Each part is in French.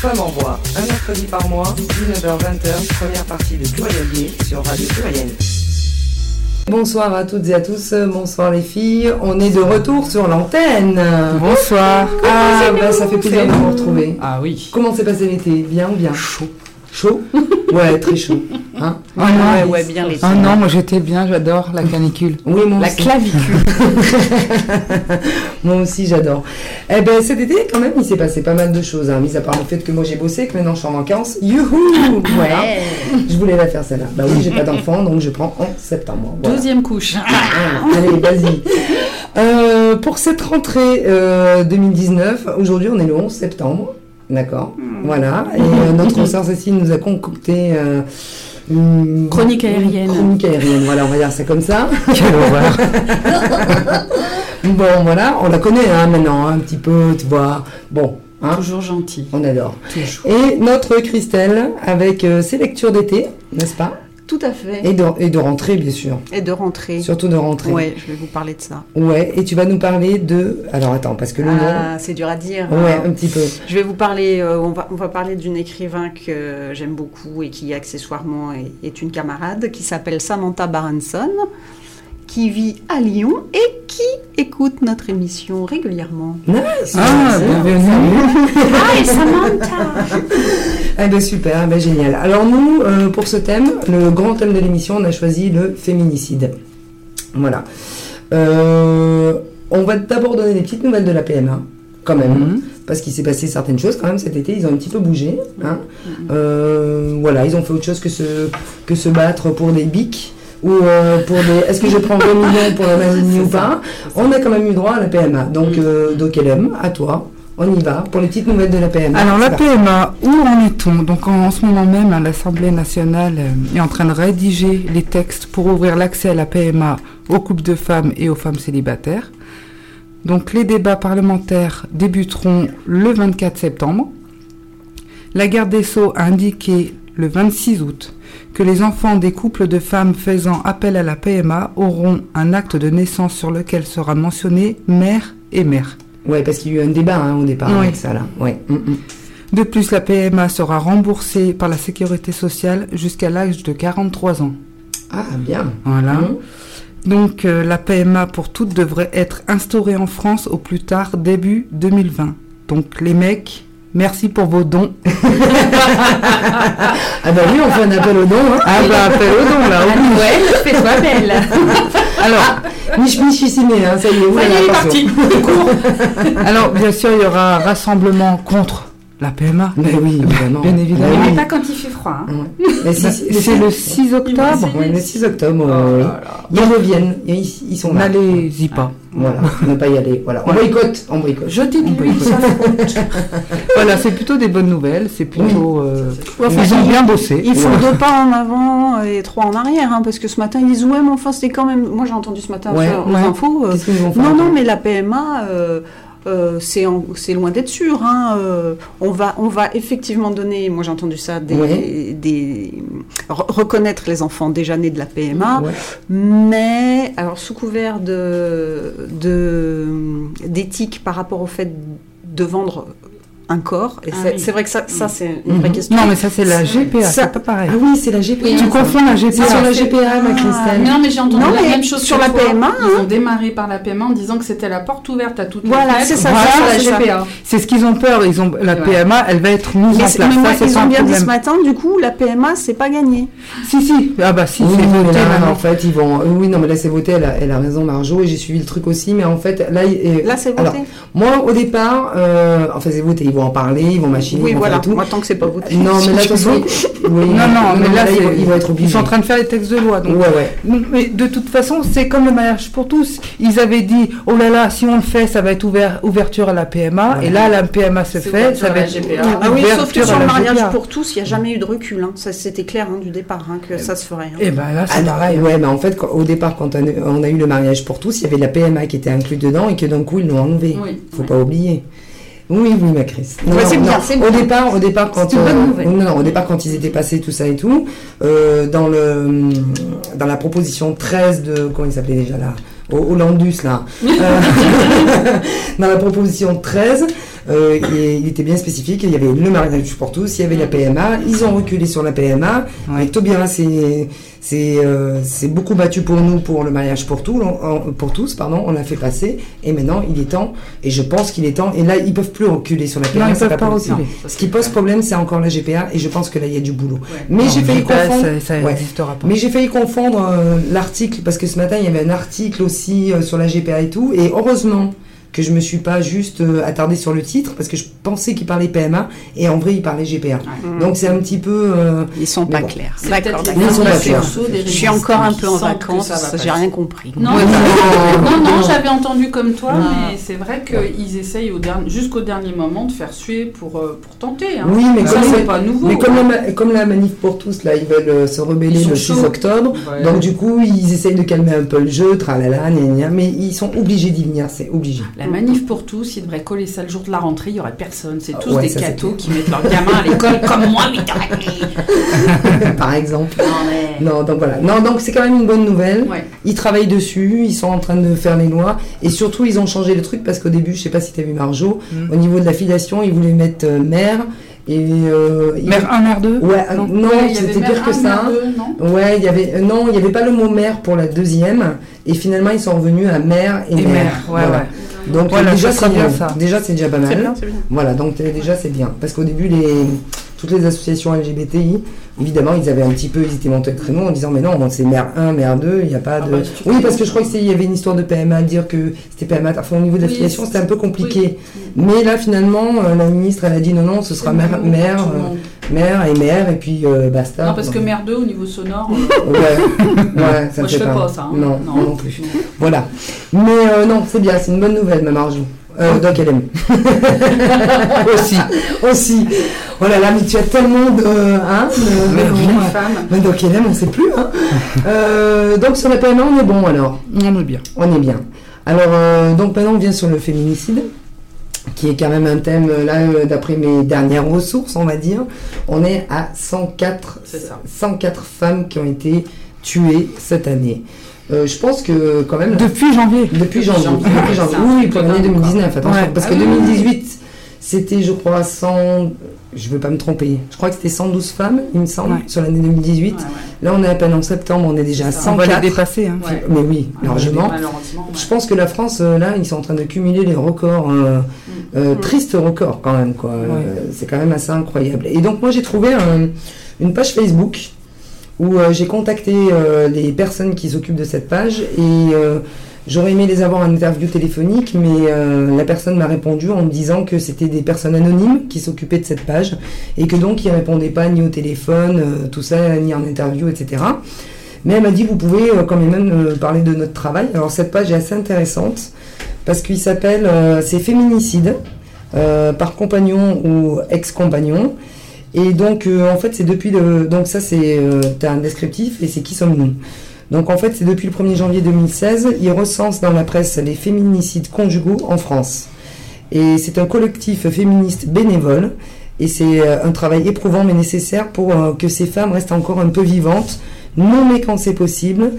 Femme en voix, un mercredi par mois, 19h-20h, première partie de Pluriel sur Radio Pluriel. Bonsoir à toutes et à tous, bonsoir les filles, on est de retour sur l'antenne. Bonsoir. Ah, bah, ça fait plaisir de vous retrouver. Ah oui. Comment s'est passé l'été? Bien ou bien? Chaud. Chaud? Ouais, très chaud. Hein? Ah non, ouais, ouais, bien les Ah non, moi j'étais bien, j'adore la canicule. oui, moi La aussi. clavicule. Moi aussi, j'adore. Eh ben, cet été, quand même, il s'est passé pas mal de choses, hein, mis à part le fait que moi j'ai bossé, que maintenant je suis en vacances. Youhou Voilà. Je voulais la faire celle-là. Bah oui, j'ai pas d'enfant, donc je prends en septembre. Voilà. Deuxième couche. Ah, Allez, vas-y. Euh, pour cette rentrée euh, 2019, aujourd'hui on est le 11 septembre. D'accord. Voilà. Et euh, notre sœur Cécile nous a concocté. euh, une Chronique aérienne. une Chronique aérienne, voilà, on va dire ça comme ça. Quelle horreur. Bon, voilà, on la connaît hein, maintenant, un petit peu, tu vois. Bon, hein, Toujours gentil. on adore. Toujours. Et notre Christelle, avec euh, ses lectures d'été, n'est-ce pas? Tout à fait. et de, et de rentrée, bien sûr. Et de rentrer. Surtout de rentrée. Ouais, je vais vous parler de ça. Ouais, et tu vas nous parler de. Alors attends, parce que le nom. Ah, c'est dur à dire. Ouais, hein. un petit peu. Je vais vous parler, euh, on, va, on va parler d'une écrivain que j'aime beaucoup et qui accessoirement est, est une camarade, qui s'appelle Samantha Baranson, qui vit à Lyon et qui écoute notre émission régulièrement. Nice Ah, bienvenue. Hi Samantha Eh ben super, eh ben génial. Alors nous, euh, pour ce thème, le grand thème de l'émission, on a choisi le féminicide. Voilà. Euh, on va d'abord donner des petites nouvelles de la PMA, quand même, Mhm. parce qu'il s'est passé certaines choses quand même cet été. Ils ont un petit peu bougé. hein. Euh, voilà, ils ont fait autre chose que se, que se battre pour des bics. Ou euh, pour des. Est-ce que je prends 20 millions pour la maladie ou pas On a quand même eu droit à la PMA. Donc, euh, Dokelem, à toi. On y va pour les petites nouvelles de la PMA. Alors la. PMA, où en est-on Donc en, en ce moment même, hein, l'Assemblée nationale euh, est en train de rédiger les textes pour ouvrir l'accès à la PMA aux couples de femmes et aux femmes célibataires. Donc les débats parlementaires débuteront le 24 septembre. La garde des Sceaux a indiqué le 26 août que les enfants des couples de femmes faisant appel à la PMA auront un acte de naissance sur lequel sera mentionné mère et mère. Ouais, parce qu'il y a eu un débat hein, au départ Oui. avec ça là. Ouais. mm, mm. De plus, la PMA sera remboursée par la sécurité sociale jusqu'à l'âge de 43 ans. Ah, bien. Voilà. Mhm. Donc, euh, la PMA pour toutes devrait être instaurée en France au plus tard début 2020. Donc, les mecs, merci pour vos dons. Ah bah oui, on fait un appel aux dons. Hein. Ah bah, appel aux dons, là. oui. Noël, fais-toi belle Alors, Mich mich ici, hein, ça y est, Ça y est, parti alors, bien sûr, il y aura un rassemblement contre la PMA. Mais oui, évidemment. Bien évidemment. Oui. Mais pas quand il fait froid. hein. Ouais. Si, Bah, C'est le 6 octobre. Ouais, le 6 octobre. Oh euh, là là. Ils reviennent. Ils, ils sont là. N'allez-y pas. Voilà, ne pas y aller. Voilà. On boycotte. On boycotte. Je dis On peut y Voilà, c'est plutôt des bonnes nouvelles. C'est plutôt. euh, Enfin, ils ont bien bossé. Il faut deux pas en avant et trois en arrière, hein, parce que ce matin ils disent ouais, mais enfin c'était quand même. Moi j'ai entendu ce matin Ouais, sur- aux ouais. infos. euh, non, non, mais la PMA, euh, c'est loin d'être sûr. hein, euh, on, va, on va effectivement donner, moi j'ai entendu ça, des, Ouais. des- re- reconnaître les enfants déjà nés de la PMA, Ouais. mais alors sous couvert de- d'éthique par rapport au fait de vendre un corps, et Ah c'est oui. c'est vrai que ça, ça c'est une vraie Mhm. question. Non, mais ça, c'est la GPA. Ça- C'est pas pareil. Ah oui, c'est la GPA. Tu confonds la GPA. C'est sur la GPA, ma Christelle. Mais non, mais j'ai entendu Non, la mais même chose sur la. PMA, Ils ont démarré par la PMA en disant que c'était la porte ouverte à toutes les Voilà, c'est ça, Voilà, c'est sur ça. la GPA. C'est ce qu'ils ont peur. Ils ont la. PMA, elle va être mise Mais, en place. mais moi, ça, c'est ils ont bien dit ce matin, du coup, la PMA, c'est pas gagné. Si, si. Ah bah si, c'est voté en fait, ils vont. Oui, non, mais là, c'est voté. Elle a, elle a raison, Marjo, et j'ai suivi le truc aussi. Mais en fait, là, il- Là, c'est voté. Alors, moi, au départ, euh, enfin, c'est voté. Ils vont en parler, ils vont machiner, oui, ils vont voilà. faire tout. Moi, tant que c'est pas voté. Non, mais là, de toute façon, oui, Non, non, mais là, ils, vont, ils être Ils obligés. sont en train de faire les textes de loi. Donc. Ouais, ouais. Mais de toute façon, c'est comme le mariage pour tous. Ils avaient dit, oh là là, si on le fait, ça va être ouvert, ouverture à la PMA. Ouais. Et là, la PMA se fait, ça va la être GPA. Ah oui, sauf que sur le mariage GPA. pour tous, il n'y a jamais eu de recul. hein. Ça, c'était clair hein, du départ hein, que ça se ferait. hein. Et ben là, Ah, c'est non, pareil. ouais, mais en fait, au départ, quand on a, eu le mariage pour tous, il y avait la PMA qui était inclus dedans et que d'un coup, ils l'ont enlevé. Faut pas oublier. Oui, oui, ma Chris. Non, Ouais, non, c'est bien, non. c'est Au bien. départ, au départ, quand C'est une bonne euh, nouvelle. non, non, au départ, quand ils étaient passés tout ça et tout, euh, dans le dans la proposition 13 de comment il s'appelait déjà là, au Hollandus là, euh, dans la proposition 13, euh, et il était bien spécifique. Il y avait le mariage pour tous, il y avait la PMA. Ils ont reculé sur la PMA. Ouais. Et Taubira s'est euh, beaucoup battu pour nous pour le mariage pour tous, pour tous, pardon. On l'a fait passer. Et maintenant, il est temps. Et je pense qu'il est temps. Et là, ils peuvent plus reculer sur la PMA. Non, ils peuvent pas reculer. Ce qui pose problème, c'est encore la GPA. Et je pense que là, il y a du boulot. Ouais. Mais j'ai failli confondre. Ça, ça Ouais. n'existera pas. Mais j'ai failli confondre euh, l'article parce que ce matin il y avait un article aussi euh, sur la GPA et tout. Et heureusement que je me suis pas juste euh, attardée sur le titre parce que je pensais qu'il parlait PMA et en vrai il parlait GPA. Donc c'est un petit peu. euh, Ils sont pas bon. clairs. C'est D'accord, peut-être Ils d'accord. sont pas clairs. Je suis encore un peu en vacances, j'ai rien compris. Non, non, non, non. j'avais entendu comme toi, Non. mais c'est vrai qu'ils essayent au dernier, jusqu'au dernier moment de faire suer pour, euh, pour tenter. Hein. Oui, mais ça, comme, c'est pas nouveau. mais comme, la, ma- comme la manif pour tous, là, ils veulent euh, se rebeller le 6 chauds. octobre. Ouais. Donc du coup, ils essayent de calmer un peu le jeu, tralala, mais ils sont obligés d'y venir, c'est obligé. La manif pour tous, ils devraient coller ça le jour de la rentrée, il n'y aurait personne. C'est Ah tous ouais, des cathos qui mettent leurs gamins à l'école comme moi, 8h30. Par exemple. Non, mais... Non, donc voilà. Non, donc c'est quand même une bonne nouvelle. Ouais. Ils travaillent dessus, ils sont en train de faire les lois et surtout ils ont changé le truc parce qu'au début, je sais pas si tu as vu Marjo, Mm. au niveau de la filiation, ils voulaient mettre euh, mère et euh, Mère 1, mère 2 Ouais, non, Ouais, il c'était pire que ça. deux, non Ouais, il y avait euh, non, il y avait pas le mot mère pour la deuxième et finalement ils sont revenus à mère et, Et mère. mère, ouais, Voilà. ouais. Donc Voilà, déjà c'est bien, ça. Déjà c'est déjà pas mal. Bien, bien. Voilà, donc déjà c'est bien. Parce qu'au début, les, toutes les associations LGBTI, évidemment, ils avaient un petit peu, montés le créneau en disant Mais non, c'est mère 1, mère 2, il n'y a pas Ah de. bah, oui, parce que non. je crois qu'il y avait une histoire de PMA à dire que c'était PMA. Enfin, au niveau de l'affiliation, c'était un peu compliqué. Mais là, finalement, euh, la ministre, elle a dit Non, non, ce sera mère, mère, euh, mère et mère, et puis euh, basta. Non, parce que mère 2, au niveau sonore, euh, Ouais, ouais, ça moi me je fait fais pas. pas ça. hein. Non, moi non plus. Voilà. Mais euh, non, c'est bien, c'est une bonne nouvelle, ma Marjou. Euh, Doc LM. Aussi. Aussi. Oh là là, mais tu as tellement de. Hein, de- Mais oui. Une femme. Mais Doc LM, on ne sait plus. Hein. Euh, donc sur la PMA, on est bon alors. On est bien. On est bien. Alors, euh, donc maintenant, on vient sur le féminicide, qui est quand même un thème, là, euh, d'après mes dernières ressources, on va dire. On est à 104, C'est ça. 104 femmes qui ont été tuées cette année. Euh, je pense que quand même. Depuis janvier. Depuis Depuis janvier. Depuis janvier. Oui, pour l'année dingue, 2019, attention. Ouais. Parce Ah que oui, oui, 2018, c'était, je crois, 100. Je veux pas me tromper. Je crois que c'était 112 femmes, il me semble, Ouais. sur l'année 2018. Ouais, ouais. Là, on est à peine en septembre, on est déjà à C'est ça. On va les 104. dépasser. Hein. Ouais. Mais oui, largement. Malheureusement. Je pense que la France, euh, là, ils sont en train de cumuler les records, euh, euh, tristes records quand même, quoi. Euh, c'est quand même assez incroyable. Et donc, moi, j'ai trouvé un- une page Facebook où euh, j'ai contacté euh, les personnes qui s'occupent de cette page et euh, j'aurais aimé les avoir en interview téléphonique, mais la personne m'a répondu en me disant que c'était des personnes anonymes qui s'occupaient de cette page et que donc ils répondaient pas ni au téléphone, tout ça, ni en interview, etc. Mais elle m'a dit, vous pouvez quand même parler de notre travail. Alors cette page est assez intéressante parce qu'il s'appelle, c'est féminicide par compagnon ou ex-compagnon. Et donc euh, en fait c'est depuis le, donc ça c'est, euh, t'as un descriptif et c'est qui sommes-nous. Donc en fait c'est depuis le 1er janvier 2016, il recense dans la presse les féminicides conjugaux en France. Et c'est un collectif féministe bénévole. Et c'est euh, un travail éprouvant mais nécessaire pour que ces femmes restent encore un peu vivantes, nommées quand c'est possible,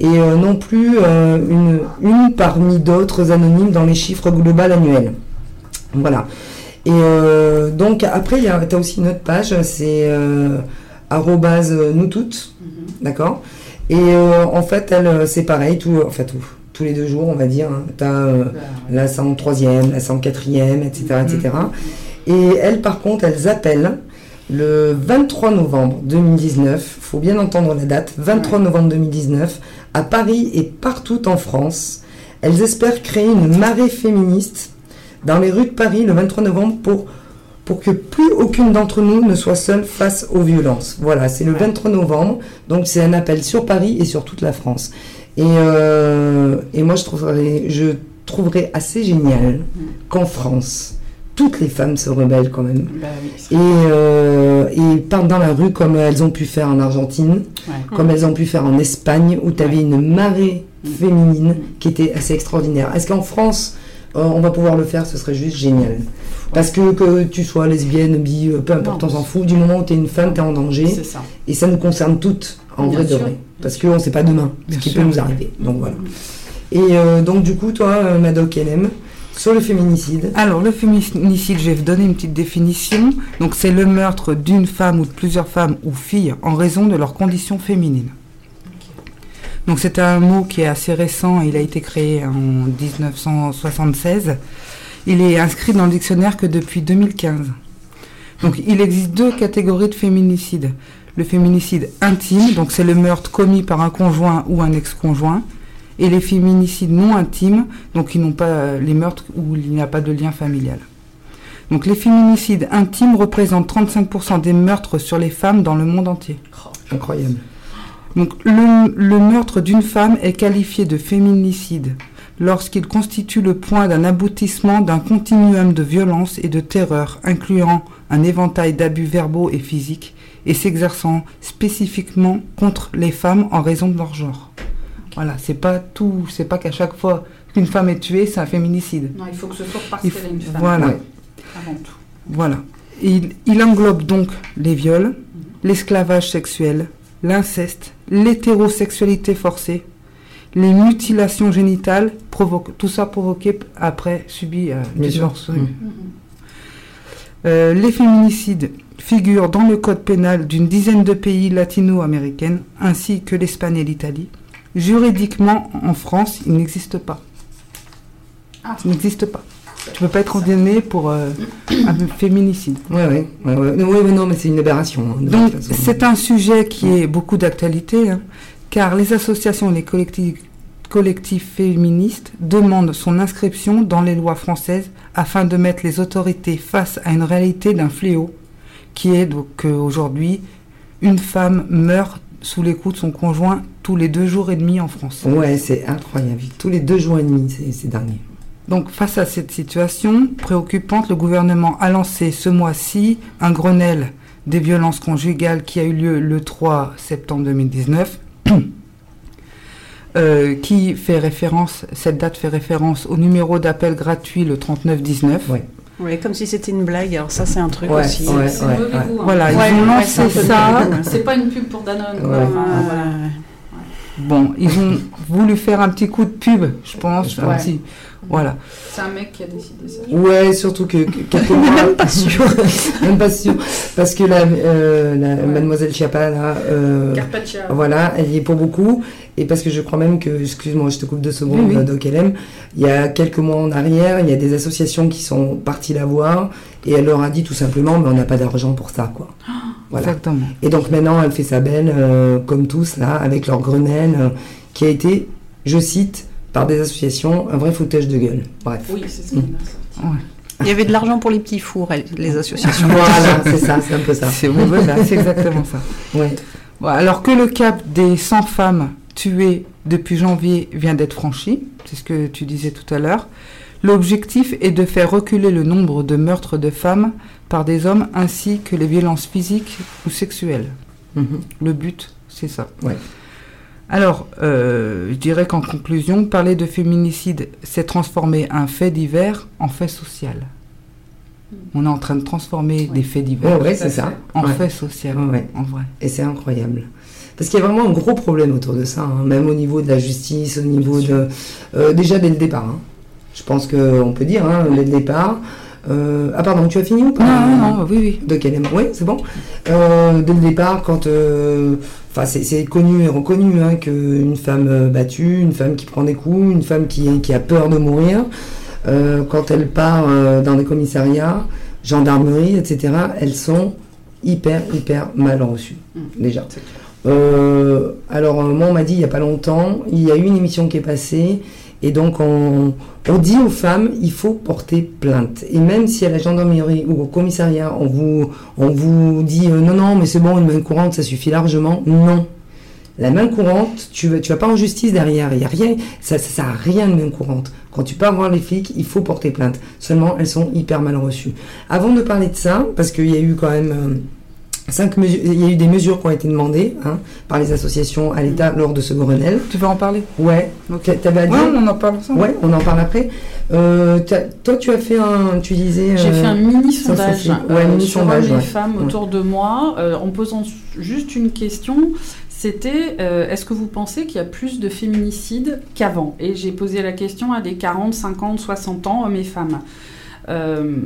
et non plus une, une parmi d'autres anonymes dans les chiffres globaux annuels. Voilà. Et euh, donc après, tu as aussi une autre page, c'est euh, arrobase nous toutes, d'accord Et euh, en fait, elle, euh, c'est pareil, tout, enfin tout, tous les deux jours, on va dire. tu as la 103e, la 104e, etc. etc. Et elles, par contre, elles appellent le 23 novembre 2019, faut bien entendre la date, 23 novembre 2019, à Paris et partout en France. Elles espèrent créer une marée féministe dans les rues de Paris le 23 novembre pour, pour que plus aucune d'entre nous ne soit seule face aux violences. Voilà, c'est le Ouais. 23 novembre, donc c'est un appel sur Paris et sur toute la France. Et, euh, et moi, je trouverais, je trouverais assez génial qu'en France, toutes les femmes se rebellent quand même. Bah oui, Et, euh, et partent dans la rue comme elles ont pu faire en Argentine, ouais. comme elles ont pu faire en Espagne, où tu avais Ouais. une marée Mm. féminine Mm. qui était assez extraordinaire. Est-ce qu'en France, on va pouvoir le faire Ce serait juste génial. Parce que que tu sois lesbienne, bi, euh, peu importe, on s'en fout. Du moment où tu es une femme, tu es en danger. C'est ça. Et ça nous concerne toutes, en Bien vrai de vrai. Parce qu'on ne sait pas demain ce qui sûr. peut nous arriver. Donc voilà. Et euh, donc du coup, toi, euh, Madoc LM, Sur le féminicide. Alors, le féminicide, je vais vous donner une petite définition. Donc, c'est le meurtre d'une femme ou de plusieurs femmes ou filles en raison de leur condition féminine. Donc, c'est un mot qui est assez récent. Il a été créé en 1976. Il est inscrit dans le dictionnaire que depuis 2015. Donc, il existe deux catégories de féminicide. Le féminicide intime, donc c'est le meurtre commis par un conjoint ou un ex-conjoint et les féminicides non intimes, donc qui n'ont pas les meurtres où il n'y a pas de lien familial. Donc les féminicides intimes représentent 35% des meurtres sur les femmes dans le monde entier. Incroyable. Donc le, le meurtre d'une femme est qualifié de féminicide lorsqu'il constitue le point d'un aboutissement d'un continuum de violence et de terreur incluant un éventail d'abus verbaux et physiques et s'exerçant spécifiquement contre les femmes en raison de leur genre. Voilà, c'est pas tout, c'est pas qu'à chaque fois qu'une femme est tuée, c'est un féminicide. Non, il faut que ce soit parce qu'elle est une femme. Voilà. Ouais. Avant tout. Voilà. Il, il englobe donc les viols, l'esclavage sexuel, l'inceste, l'hétérosexualité forcée, les mutilations génitales, tout ça provoqué après subi euh, divorce. Mm. Euh, les féminicides figurent dans le code pénal d'une dizaine de pays latino-américains ainsi que l'Espagne et l'Italie. Juridiquement, en France, il n'existe pas. Ah. Il n'existe pas. Tu peux pas être condamné pour euh, un féminicide. Ouais, ouais, ouais, ouais. Non, ouais, ouais, non, mais c'est une aberration. hein, Donc, c'est un sujet qui est beaucoup d'actualité, hein, car les associations et les collectifs, collectifs féministes demandent son inscription dans les lois françaises afin de mettre les autorités face à une réalité d'un fléau, qui est donc qu'aujourd'hui, une femme meurt sous les coups de son conjoint tous les deux jours et demi en France. Ouais, c'est incroyable. Tous les deux jours et demi, c'est dingue. Donc face à cette situation préoccupante, le gouvernement a lancé ce mois-ci un Grenelle des violences conjugales qui a eu lieu le 3 septembre 2019. euh, qui fait référence, cette date fait référence au numéro d'appel gratuit le 3919. Ouais. Ouais, comme si c'était une blague. Alors ça, c'est un truc Ouais, aussi. ouais. C'est mauvais goût. hein. Voilà, Ouais, ils ont ouais, lancé c'est un peu ça. C'est pas une pub pour Danone. quoi. Ouais. Ouais, voilà. Bon, ils ont voulu faire un petit coup de pub, je pense. un Ouais. petit- voilà. C'est un mec qui a décidé ça. Ouais, surtout que, même pas sûr. même pas sûr. Parce que la, euh, la Ouais. mademoiselle Chiappa, là, euh, Carpaccia. voilà, elle y est pour beaucoup. Et parce que je crois même que, excuse-moi, je te coupe deux secondes, Oui, oui. Doc LM, il y a quelques mois en arrière, il y a des associations qui sont parties la voir et elle leur a dit tout simplement, mais on n'a pas d'argent pour ça, quoi. Voilà. Exactement. Et donc maintenant, elle fait sa belle, euh, comme tous, là, avec leur Grenelle, euh, qui a été, je cite, par des associations, un vrai foutage de gueule. Bref. Oui, c'est ce qu'il a sorti. Il y avait de l'argent pour les petits fours, les associations. Voilà, c'est ça, c'est un peu ça. C'est voilà, c'est exactement ça. Ouais. Bon, alors que le cap des 100 femmes tuées depuis janvier vient d'être franchi, c'est ce que tu disais tout à l'heure, l'objectif est de faire reculer le nombre de meurtres de femmes par des hommes ainsi que les violences physiques ou sexuelles. Mhm. Le but, c'est ça. Ouais. Alors, euh, je dirais qu'en conclusion, parler de féminicide, c'est transformer un fait divers en fait social. On est en train de transformer des faits divers Ouais, c'est ça. fait. en Ouais, ouais. en vrai. Et c'est incroyable. Parce qu'il y a vraiment un gros problème autour de ça, hein, même au niveau de la justice, au niveau de... euh, déjà dès le départ. hein. Je pense qu'on peut dire, hein, dès le départ. Euh, ah pardon, tu as fini ou pas Non, non, non, oui, oui. De quel Oui, c'est bon. Euh, dès le départ, quand... euh, Enfin, c'est- connu et reconnu hein, qu'une femme battue, une femme qui prend des coups, une femme qui, qui a peur de mourir, euh, quand elle part dans des commissariats, gendarmerie, etc., elles sont hyper, hyper mal reçues, Mm. déjà. Alors, moi, on m'a dit il n'y a pas longtemps, il y a eu une émission qui est passée, et donc on, dit aux femmes, il faut porter plainte. Et même si à la gendarmerie ou au commissariat, on vous, dit euh, non, non, mais c'est bon, une main courante, ça suffit largement, non. La main courante, tu tu vas pas en justice derrière, il rien, ça, ça sert à rien de main courante. Quand tu pars voir les flics, il faut porter plainte. Seulement, elles sont hyper mal reçues. Avant de parler de ça, parce qu'il y a eu quand même euh, cinq mesures, il y a eu des mesures qui ont été demandées hein, par les associations à l'État lors de ce Grenelle. Tu veux en parler Ouais. Ok. T'a- T'avais à dire Ouais, on en parle ensemble. Ouais, on en parle après. Euh, toi, tu as fait un, tu disais. J'ai euh, fait un mini sondage ouais, euh, mini sur sondage, les ouais. femmes Ouais. autour de moi euh, en posant juste une question c'était euh, est-ce que vous pensez qu'il y a plus de féminicides qu'avant? Et j'ai posé la question à des 40, 50, 60 ans, hommes et femmes. Euh,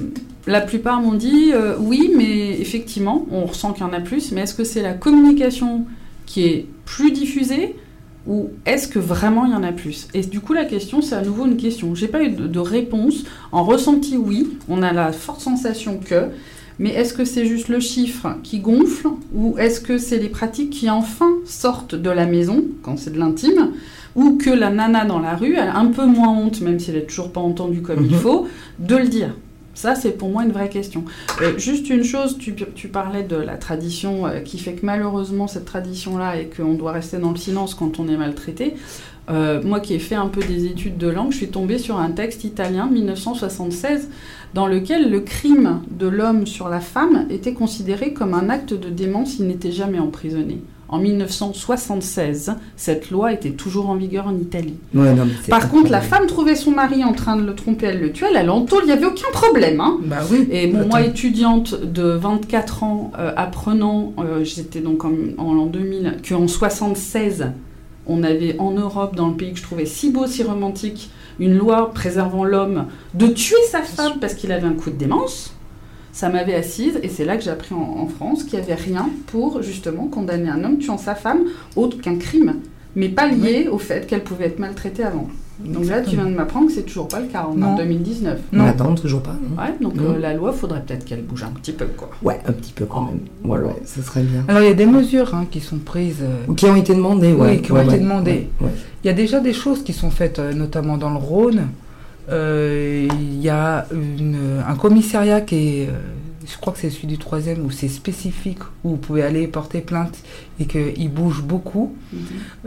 la plupart m'ont dit euh, oui, mais effectivement, on ressent qu'il y en a plus, mais est-ce que c'est la communication qui est plus diffusée ou est-ce que vraiment il y en a plus? Et du coup, la question, c'est à nouveau une question. J'ai pas eu de, de réponse. En ressenti, oui, on a la forte sensation que, mais est-ce que c'est juste le chiffre qui gonfle ou est-ce que c'est les pratiques qui enfin sortent de la maison quand c'est de l'intime? Ou que la nana dans la rue elle a un peu moins honte, même si elle n'est toujours pas entendue comme il Mhm. faut, de le dire ça, c'est pour moi une vraie question. Euh, juste une chose, tu, tu parlais de la tradition euh, qui fait que malheureusement, cette tradition-là et qu'on doit rester dans le silence quand on est maltraité. Euh, moi qui ai fait un peu des études de langue, je suis tombée sur un texte italien, 1976, dans lequel le crime de l'homme sur la femme était considéré comme un acte de démence, il n'était jamais emprisonné. En 1976, cette loi était toujours en vigueur en Italie. Ouais, non, Par contre, la femme trouvait son mari en train de le tromper, elle le tuait, elle allait en tôle, il n'y avait aucun problème. Hein. Bah oui. Et bon, Attends. moi, étudiante de 24 ans, euh, apprenant, euh, j'étais donc en, en l'an 2000, qu'en 76, on avait en Europe, dans le pays que je trouvais si beau, si romantique, une loi préservant l'homme de tuer sa femme parce qu'il avait un coup de démence. Ça m'avait assise et c'est là que j'ai appris en, en France qu'il n'y avait rien pour justement condamner un homme tuant sa femme autre qu'un crime, mais pas lié au fait qu'elle pouvait être maltraitée avant. Donc là, tu viens de m'apprendre que c'est toujours pas le cas en Non. 2019. Mais Non. attends, toujours pas. non Ouais, donc Non. euh, la loi, faudrait peut-être qu'elle bouge un petit peu, quoi. Ouais, un petit peu quand même. Ouais, ouais, ça serait bien. Alors il y a des mesures hein, qui sont prises. euh, Ou qui ont été demandées, ouais. Oui, qui ont ouais, été demandées. ouais, ouais. Il y a déjà des choses qui sont faites, euh, notamment dans le Rhône. Euh, Il y a une- un commissariat qui est, euh, je crois que c'est celui du troisième, où c'est spécifique, où vous pouvez aller porter plainte et qu'il bouge beaucoup.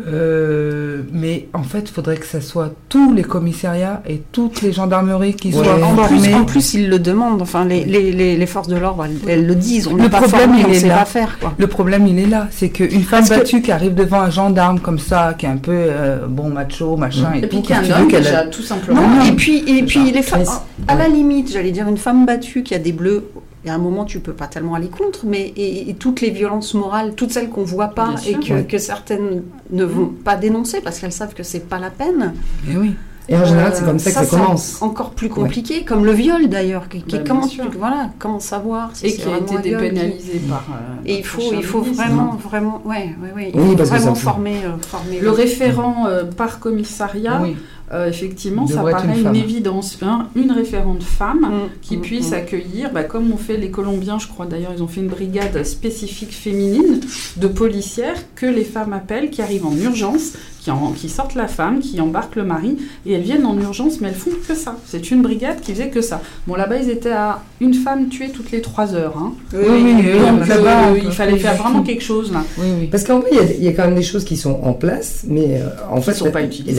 Euh, mais en fait, il faudrait que ce soit tous les commissariats et toutes les gendarmeries qui Ouais. soient En formées. plus, en plus, ils le demandent. Enfin, les, les, les, les forces de l'ordre, elles, elles le disent. On Le pas problème, formé, il on est sait là. pas faire, quoi. Le problème, il est là. C'est qu'une femme Parce que- battue qui arrive devant un gendarme comme ça, qui est un peu euh, bon macho, machin Mm. et, Et puis a que tu un homme, déjà, tout simplement. Non, non. et puis, et puis ça. les femmes, à la limite, j'allais dire, une femme battue qui a des bleus, il y a un moment, tu peux pas tellement aller contre, mais et, et toutes les violences morales, toutes celles qu'on voit pas Bien et sûr, que, ouais. que certaines ne vont pas dénoncer parce qu'elles savent que c'est pas la peine. Mais oui. Et en général, Euh, c'est comme ça que ça commence. encore plus compliqué, comme le viol d'ailleurs. Qui, qui- Bah, comment, tu- voilà, comment savoir si Et qui a été qui- dépénalisé par. euh, Et il faut, il faut ministre. vraiment, vraiment, ouais, ouais, ouais, il Oui, faut parce que vraiment former, euh, former. Le référent euh, par commissariat, oui. Euh, effectivement, ça paraît une évidence. hein, une référente femme Mm, qui mm, puisse mm. accueillir, bah, comme ont fait les Colombiens, je crois d'ailleurs, ils ont fait une brigade spécifique féminine de policières que les femmes appellent, qui arrivent en urgence, qui, en- qui sortent la femme, qui embarquent le mari, et elles viennent en urgence, mais elles font que ça. C'est une brigade qui faisait que ça. Bon, là-bas, ils étaient à une femme tuée toutes les trois heures. hein. Oui, Oui, oui, oui, Donc, oui, là-bas, euh, il fallait faire vraiment quelque chose là. Oui, oui. Parce qu'en vrai, il y a- il y, a quand même des choses qui sont en place, mais euh, en Qui fait, sont la, pas utilisées.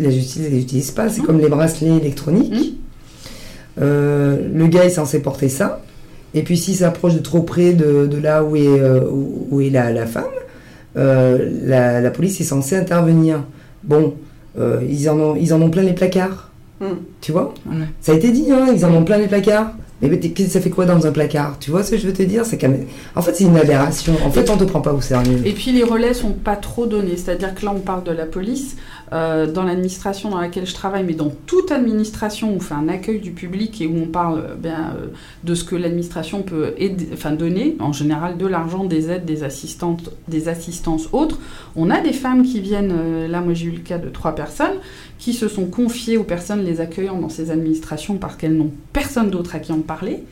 La justice, elle les utilise pas. C'est comme les bracelets électroniques. Mhm. Euh, le gars est censé porter ça. Et puis s'il s'approche de trop près de, de là où est, euh, où, est la, la femme, euh, la, la police est censée intervenir. Bon, euh, ils, en ont, ils en ont plein les placards. Mm. Tu vois? Ouais. Ça a été dit, hein, ils en ont plein les placards. Mais ça fait quoi dans un placard? Tu vois ce que je veux te dire? C'est quand même- En fait, c'est une aberration. En fait, on te prend pas au sérieux. Et puis les relais sont pas trop donnés, c'est-à-dire que là on parle de la police, euh, dans l'administration dans laquelle je travaille, mais dans toute administration où on fait un accueil du public et où on parle euh, bien, euh, de ce que l'administration peut donner, en général de l'argent, des aides, des assistantes, des assistances autres, on a des femmes qui viennent, là moi j'ai eu le cas de trois personnes, qui se sont confiées aux personnes les accueillant dans ces administrations parce qu'elles n'ont personne d'autre à qui en parler.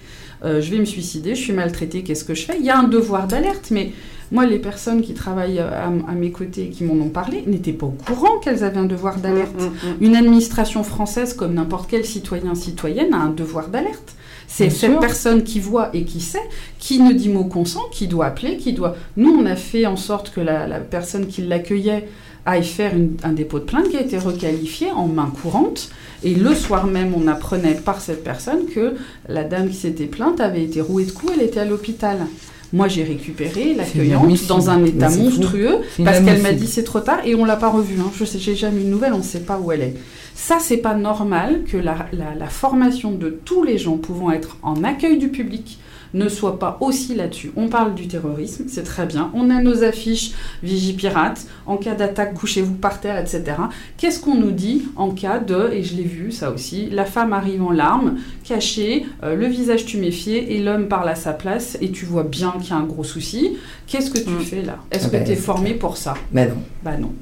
Euh, je vais me suicider, je suis maltraitée, qu'est-ce que je fais? Il y a un devoir d'alerte, mais moi, les personnes qui travaillent euh, à, à mes côtés et qui m'en ont parlé n'étaient pas au courant qu'elles avaient un devoir d'alerte. Mm, mm, mm. Une administration française, comme n'importe quel citoyen, citoyenne, a un devoir d'alerte. C'est cette sûr. personne qui voit et qui sait, qui ne dit mot consent, qui doit appeler, qui doit... Nous, on a fait en sorte que la, la personne qui l'accueillait aille faire une- un dépôt de plainte qui a été requalifié en main courante. Et le soir même, on apprenait par cette personne que la dame qui s'était plainte avait été rouée de coups, elle était à l'hôpital. Moi, j'ai récupéré l'accueillante dans un état monstrueux parce qu'elle m'a dit c'est trop tard et on l'a pas revue. Hein. Je sais, j'ai jamais eu de nouvelles, on ne sait pas où elle est. Ça, c'est pas normal que la, la- la formation de tous les gens pouvant être en accueil du public, ne soit pas aussi là-dessus. On parle du terrorisme, c'est très bien. On a nos affiches Vigipirate, en cas d'attaque, couchez-vous par terre, etc. Qu'est-ce qu'on nous dit en cas de, et je l'ai vu ça aussi, la femme arrive en larmes, cachée, euh, le visage tuméfié, et l'homme parle à sa place, et tu vois bien qu'il y a un gros souci. Qu'est-ce que tu Mm. fais là? Est-ce Ah que ben, tu es formé pour ça? Mais non. Bah non.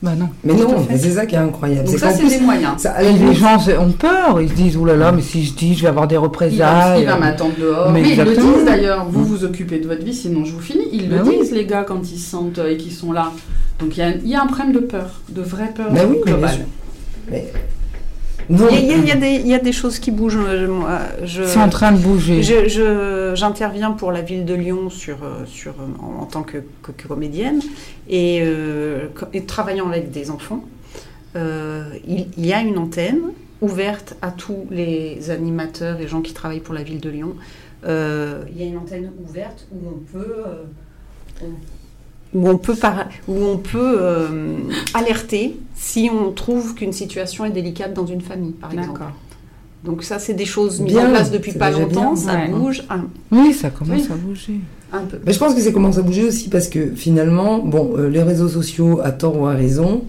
Bah non. Mais Tout non, mais c'est ça qui est incroyable. Donc C'est ça, c'est des moyens. ça, Et les gens ont peur, ils se disent, oh là là, mais si je dis, je vais avoir des Il va, représailles. il va m'attendre dehors. Mais Mais, ils le disent d'ailleurs. Vous vous occupez de votre vie, sinon je vous finis. Ils le Bah oui. disent, les gars, quand ils se sentent euh, et qu'ils sont là. Donc il y a, il y a un problème de peur, de vraie peur Bah oui, mais globale. sûr. mais- Il y, y a- y des- il y a des choses qui bougent. euh, moi, je- C'est en train de bouger. Je- je- J'interviens pour la ville de Lyon sur, euh, sur, euh, en, en tant que, que- que comédienne et, euh, travaillant avec des enfants. euh, il, il y a une antenne ouverte à tous les animateurs et gens qui travaillent pour la ville de Lyon. Euh, il y a une antenne ouverte où on peut, euh, on- où on peut, par- où on peut euh, alerter si on trouve qu'une situation est délicate dans une famille, par exemple. D'accord. Donc ça, c'est des choses mises Bien, en place depuis pas longtemps, bien. ça Ouais. bouge un, Oui, ça commence Oui. à bouger. un peu. Mais je pense que ça commence à bouger aussi parce que finalement, bon, euh, les réseaux sociaux, à tort ou à raison,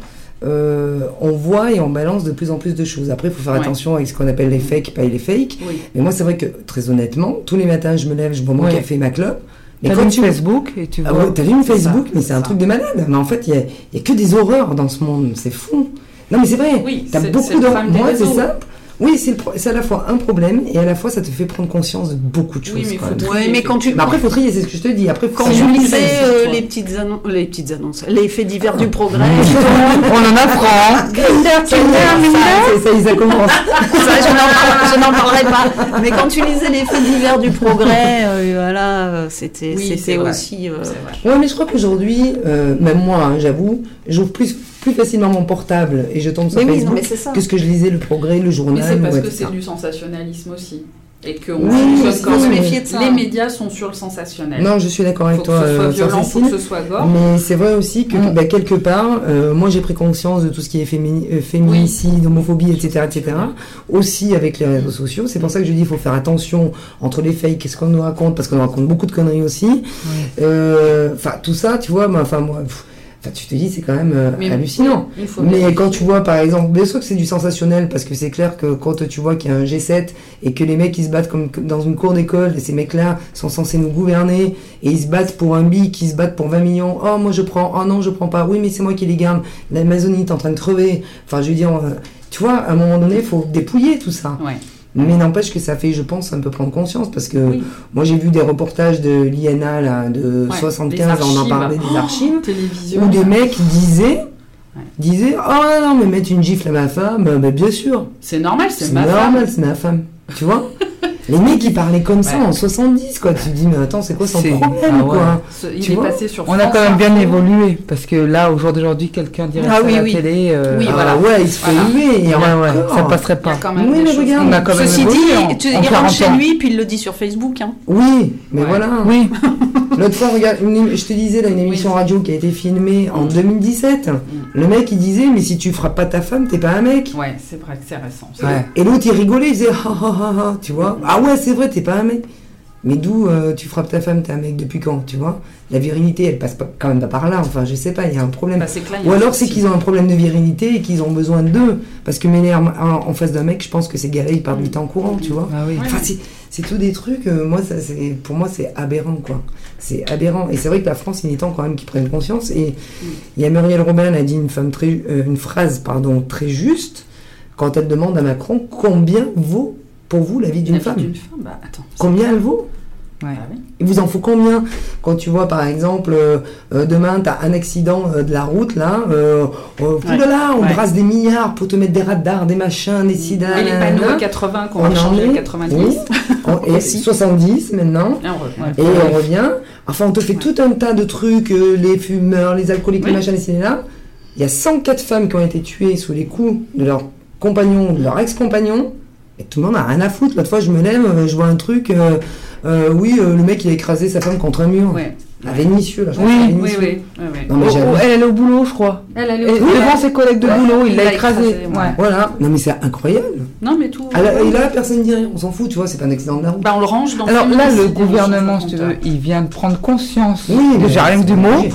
euh, on voit et on balance de plus en plus de choses. Après, il faut faire Ouais. attention avec ce qu'on appelle les fakes, pas les fakes. Oui. Mais moi, c'est vrai que, très honnêtement, tous les matins, je me lève, je bois mon Ouais. café, ma clope. Mais T'as quand vu tu... Facebook et tu Ah ouais, t'as vu Facebook, ça, mais c'est un ça. truc de malade. Mais en fait, il y a, il y a que des horreurs dans ce monde. C'est fou. Non, mais c'est vrai. Oui, T'as beaucoup d'horreurs. Moi, c'est simple. Oui, c'est le pro- c'est à la fois un problème et à la fois ça te fait prendre conscience de beaucoup de choses. Oui, mais quand faut même. trier, Ouais, mais quand tu- après, faut trier, c'est ce que je te dis. Après, Quand je lisais euh, les, petites annonces, les petites annonces, les faits divers du progrès, On en apprend. Grinder, Ça, Tinder, commence. ça, je n'en- je n'en parlerai pas. Mais quand tu lisais les faits divers du progrès, euh, voilà, euh, c'était Oui, c'est c'était aussi. euh. Ouais, mais je crois qu'aujourd'hui, euh, même moi, hein, j'avoue, j'ouvre plus, plus facilement mon portable et je tombe sur Mais oui, non, Facebook mais c'est ça. que ce que je lisais, le progrès, le journal. Mais c'est parce ou que c'est du sensationnalisme aussi. Et que Oui, on quand se même- méfier de ça. Les médias sont sur le sensationnel. Non, je suis d'accord avec faut que toi. ce soit euh, violent, faut que ce soit gore. Mais c'est vrai aussi que Mm. bah, quelque part, euh, moi j'ai pris conscience de tout ce qui est fémini- euh, féminicide, homophobie, etc., etc. Aussi avec les réseaux sociaux. C'est pour ça que je dis il faut faire attention entre les fakes et ce qu'on nous raconte, parce qu'on nous raconte beaucoup de conneries aussi. Euh, Enfin, tout ça, tu vois, moi, enfin, moi, pff, enfin, tu te dis, c'est quand même euh, Mais- hallucinant. Mais quand tu vois par exemple, bien sûr que c'est du sensationnel parce que c'est clair que quand tu vois qu'il y a un G7 et que les mecs ils se battent comme dans une cour d'école et ces mecs-là sont censés nous gouverner et ils se battent pour un bic, ils se battent pour 20 millions. Oh moi je prends, oh non je prends pas. Oui mais c'est moi qui les garde. L'Amazonie est en train de crever. Enfin je veux dire, euh, tu vois, à un moment donné il faut dépouiller tout ça. Ouais. Mais n'empêche que ça fait, je pense, un peu prendre conscience parce que Oui. moi j'ai vu des reportages de l'INA là de Ouais, 75, les on en archives. parlait des archives Télévision. où des mecs disaient, disaient, oh non, mais mettre une gifle à ma femme, bah, bien sûr, C'est normal, c'est c'est ma normal, femme. c'est ma femme. Tu vois? Les mecs, ils parlaient comme ça Ouais. en 70, quoi. Tu te dis, mais attends, c'est quoi son problème, ah ouais. quoi Ce- Il Tu est vois passé sur On a quand même bien évolué parce que là, au jour d'aujourd'hui, quelqu'un dirait Ah ça oui, à la oui. télé. euh, Oui, Ah voilà. ouais, il se fait Voilà. et ouais, ouais, ça passerait pas. Oui, mais regarde. On a quand même Ceci évolué dit, en- tu- il rentre 40 chez lui, puis il le dit sur Facebook. Hein. Oui, mais voilà. Oui, L'autre fois, regarde, une- je te disais, là, une émission radio qui a été filmée en 2017. Le mec, il disait, mais si tu frappes pas ta femme, t'es pas un mec. Ouais, c'est vrai que c'est récent. Ouais. Et l'autre, il rigolait, il disait, ah, ah, ah, ah, tu vois. Ah ouais, c'est vrai, t'es pas un mec. Mais d'où euh, tu frappes ta femme, t'es un mec depuis quand, tu vois La virilité, elle passe pas, quand même pas par là. Enfin, je sais pas, il y a un problème. Bah, Ou alors c'est qu'ils ont un problème de virilité et qu'ils ont besoin d'eux. Parce que m'énerve en, en face d'un mec, je pense que ces gars-là, ils parlent du temps courant, tu vois. ah oui. Enfin, c'est- tout des trucs, euh, moi, ça, c'est, pour moi, c'est aberrant, quoi. C'est aberrant. Et c'est vrai que la France, il est temps quand même qu'ils prennent conscience. Et il y a Muriel Robin, a dit une, femme très, euh, une phrase pardon, très juste quand elle demande à Macron combien vaut pour vous la vie d'une La vie femme? d'une femme, bah attends. Combien elle vaut? Ouais. Ah oui. il vous en faut combien Quand tu vois par exemple, euh, euh, demain tu as un accident euh, de la route là, euh, Ouais. oulala, on Ouais. brasse des milliards pour te mettre des radars, des machins, des sida. Et les panneaux à 80 qu'on à est- 90. oui. Et Aussi. 70 maintenant. Et on revient. Enfin, on te fait tout un tas de trucs, les fumeurs, les alcooliques, les Oui. machins, les là. Il y a 104 femmes qui ont été tuées sous les coups de leur compagnon, de leur ex-compagnon. Et tout le monde a rien à foutre. L'autre fois, je me lève, je vois un truc. Euh, oui, euh, le mec, il a écrasé sa femme contre un mur. Ouais. La Vénitieux, là, je Oui, crois que c'est Oui, Vénitieux. oui. oui, oui. Non, mais Oh, j'avoue. oh, elle, est au boulot, je crois. Elle, est Et au- devant ses collègues de Ouais. boulot, il l'a l'a écrasé. écrasé, ouais. ouais. Voilà, non mais c'est incroyable. Non, mais tout. Ah, là, et là, personne ne dit rien, on s'en fout, tu vois, c'est pas un accident de la route. Bah, on le range dans Alors là, le gouvernement, si tu veux, il vient de prendre conscience. Oui, mais déjà rien que c'est du mot. obligé.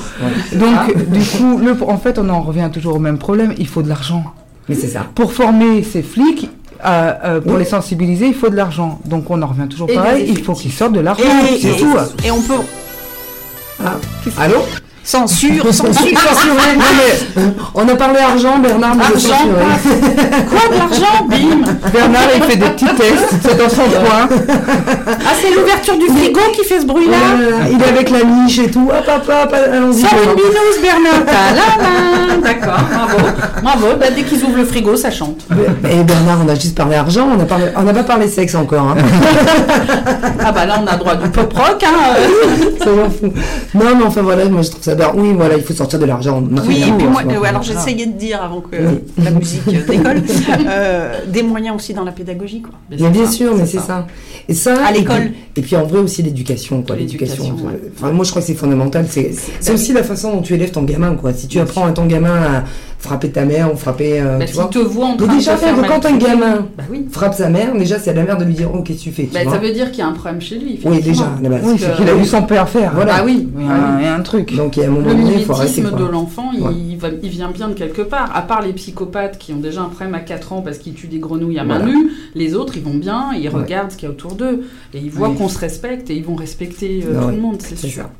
Ouais. Donc, Ah. du coup, le, en fait, on en revient toujours au même problème. Il faut de l'argent. Mais c'est ça. Pour former ces flics, euh, euh, pour Oui. les sensibiliser, il faut de l'argent. Donc, on en revient toujours Et pareil. Il faut qu'ils sortent de l'argent. Et, C'est et- tout. et on peut Ah. Allô censure, censure. Censuré. Non mais euh, on a parlé argent, Bernard, Argent. Quoi de l'argent Bim Bernard, il fait des petits tests. C'est dans son coin. Ah, c'est l'ouverture du frigo qui fait ce bruit-là là là, Il est avec la niche et tout. Hop, hop, hop, allons-y. Sors une Bernard. D'accord, bravo. Bravo, bah, dès qu'ils ouvrent le frigo, ça chante. Et Bernard, on a juste parlé argent, on parlé- n'a pas parlé sexe encore. Hein. Ah bah là, on a droit du pop-rock, hein euh. ça m'en fout. Non, mais enfin voilà, moi je trouve ça bien. Oui, voilà, il faut sortir de l'argent. Oui, et puis moi, Franchement. euh, alors j'essayais de dire avant que Oui. la musique euh, décolle, euh, des moyens aussi dans la pédagogie, quoi. Mais bien sûr, mais c'est ça. Et ça. À l'école. puis- Et puis en vrai aussi l'éducation, quoi. L'éducation. L'éducation, ouais. Enfin, moi je crois que c'est fondamental. C'est c'est aussi la façon dont tu élèves ton gamin, quoi. Si tu apprends à ton gamin à frapper ta mère ou frapper, euh, Bah, tu vois. te en train déjà, faire quand un gamin Bah oui. frappe sa mère, déjà c'est à la mère de lui dire, oh, qu'est-ce que tu fais, tu Bah, vois. ça veut dire qu'il y a un problème chez lui. Oui, déjà. Oui, c'est qu'il a vu son père faire. Voilà. Ah oui. Il y a un- truc. Donc il y a un moment Le donné, il faut quoi. de l'enfant, il, Ouais. va- il vient bien de quelque part. À part les psychopathes qui ont déjà un problème à 4 ans parce qu'ils tuent des grenouilles à main Voilà. nue, les autres, ils vont bien, ils Ouais. regardent ce qu'il y a autour d'eux. Et ils voient Oui. qu'on se respecte et ils vont respecter euh, tout ouais, le monde, c'est sûr. ça.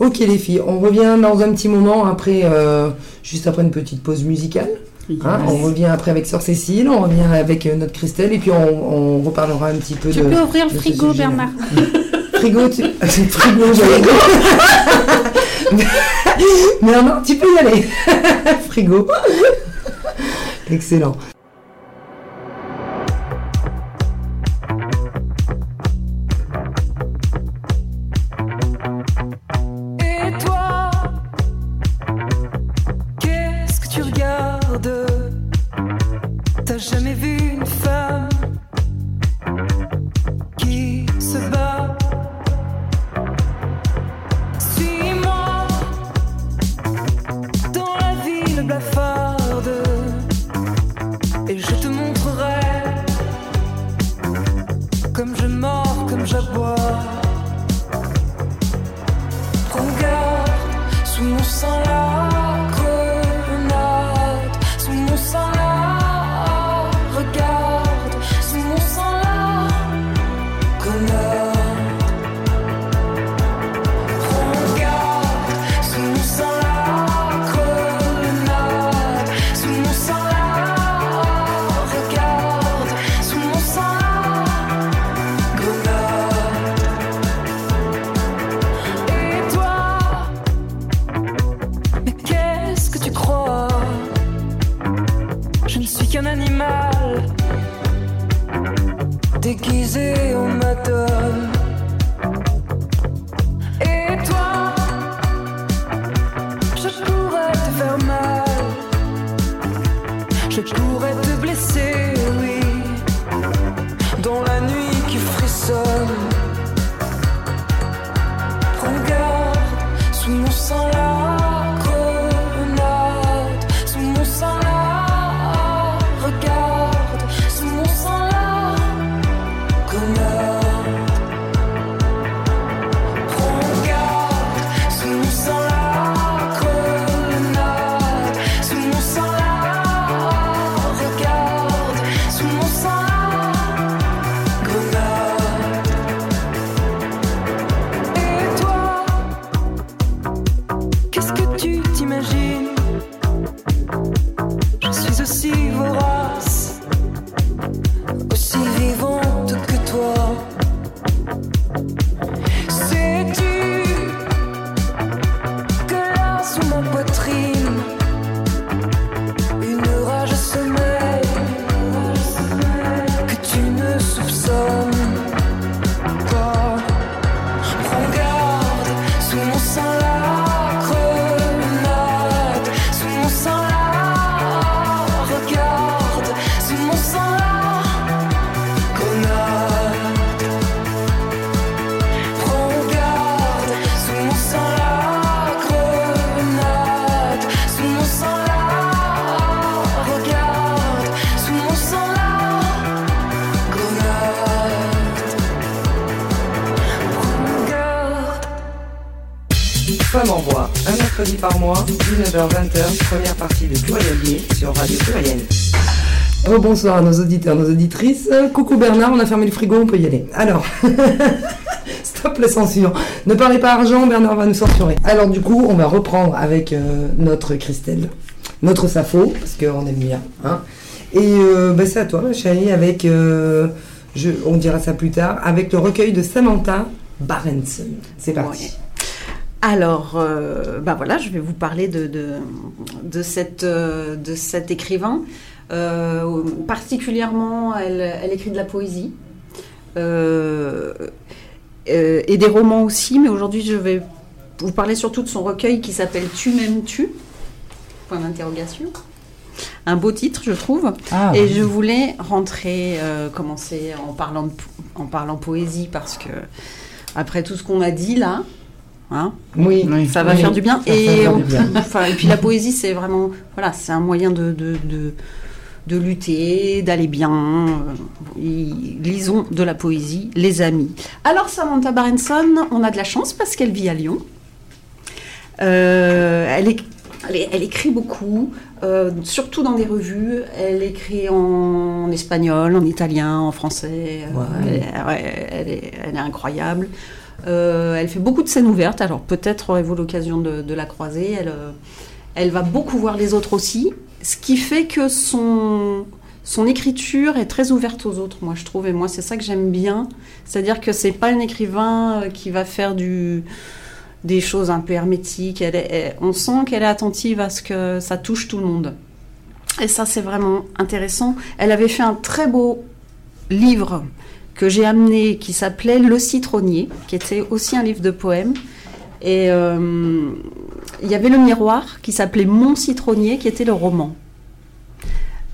Ok les filles, on revient dans un petit moment après, euh, juste après une petite pause musicale. Oui. hein. on revient après avec Sœur Cécile, on revient avec euh, notre Christelle et puis on, on reparlera un petit peu Tu de. peux ouvrir le frigo. Bernard Frigo, tu... c'est frigo, j'allais dire. Mais non, tu peux y aller. frigo. Excellent. Par mois, 19h-20h, première partie de Pluriel sur Radio Pluriel. Oh, bonsoir à nos auditeurs, nos auditrices. Coucou Bernard, on a fermé le frigo, on peut y aller. Alors, stop la censure. Ne parlez pas argent, Bernard va nous censurer. Alors du coup, on va reprendre avec euh, notre Christelle, notre Sappho, parce qu'on aime bien. Hein. Et euh, bah, c'est à toi, ma chérie, avec, euh, je, on dira ça plus tard, avec le recueil de Samantha Barenson. C'est parti. Ouais. Alors, euh, bah voilà, je vais vous parler de, de, de cette, euh, de cet écrivain. Euh, particulièrement, elle, elle écrit de la poésie euh, et des romans aussi, mais aujourd'hui, je vais vous parler surtout de son recueil qui s'appelle Tu m'aimes-tu Point d'interrogation. Un beau titre, je trouve. Ah, Et je voulais rentrer, commencer en parlant, de, en parlant poésie parce que, après tout ce qu'on a dit là, hein, oui, ça va oui, faire du bien. ça Et, va faire on- du bien. enfin, et puis la poésie, c'est vraiment, voilà, c'est un moyen de, de, de, de lutter, d'aller bien. Euh, Lisons de la poésie, les amis. Alors Samantha Barenson, on a de la chance parce qu'elle vit à Lyon. Euh, elle, est- elle est- elle écrit beaucoup, euh, surtout dans des revues. Elle écrit en espagnol, en italien, en français. Euh, Ouais. elle, est- ouais, elle est, elle est incroyable. Euh, elle fait beaucoup de scènes ouvertes, alors peut-être aurez-vous l'occasion de, la croiser. Elle, euh, elle va beaucoup voir les autres aussi, ce qui fait que son, son écriture est très ouverte aux autres, moi je trouve, et moi c'est ça que j'aime bien. C'est-à-dire que c'est pas un écrivain euh, qui va faire des choses un peu hermétiques. Elle- on sent qu'elle est attentive à ce que ça touche tout le monde. Et ça c'est vraiment intéressant. Elle avait fait un très beau livre que j'ai amené qui s'appelait Le citronnier, qui était aussi un livre de poèmes. Et euh, il y avait le miroir qui s'appelait Mon citronnier, qui était le roman.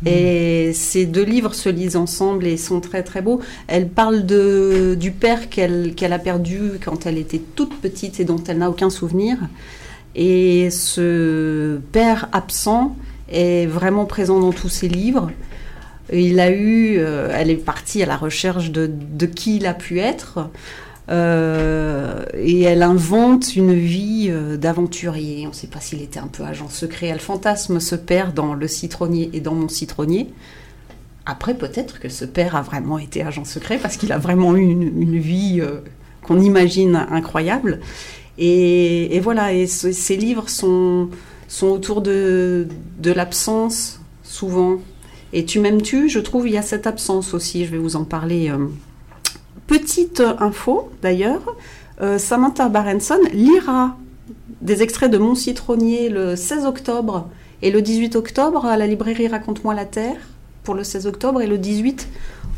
Et ces deux livres se lisent ensemble et sont très très beaux. Elle parle du père qu'elle qu'elle a perdu quand elle était toute petite et dont elle n'a aucun souvenir. Et ce père absent est vraiment présent dans tous ses livres. Il a eu, euh, elle est partie à la recherche de, de qui il a pu être. Euh, et elle invente une vie euh, d'aventurier. On ne sait pas s'il était un peu agent secret. Elle fantasme ce père dans Le citronnier et dans Mon citronnier. Après, peut-être que ce père a vraiment été agent secret parce qu'il a vraiment eu une, une vie qu'on imagine incroyable. Et, voilà, et ce- ces livres sont, sont autour de, de l'absence, souvent. Et Tu m'aimes-tu? Je trouve il y a cette absence aussi. Je vais vous en parler. euh. Petite info, d'ailleurs, euh, Samantha Barenson lira des extraits de Mon citronnier le 16 octobre et le 18 octobre à la librairie Raconte-moi la Terre pour le 16 octobre et le 18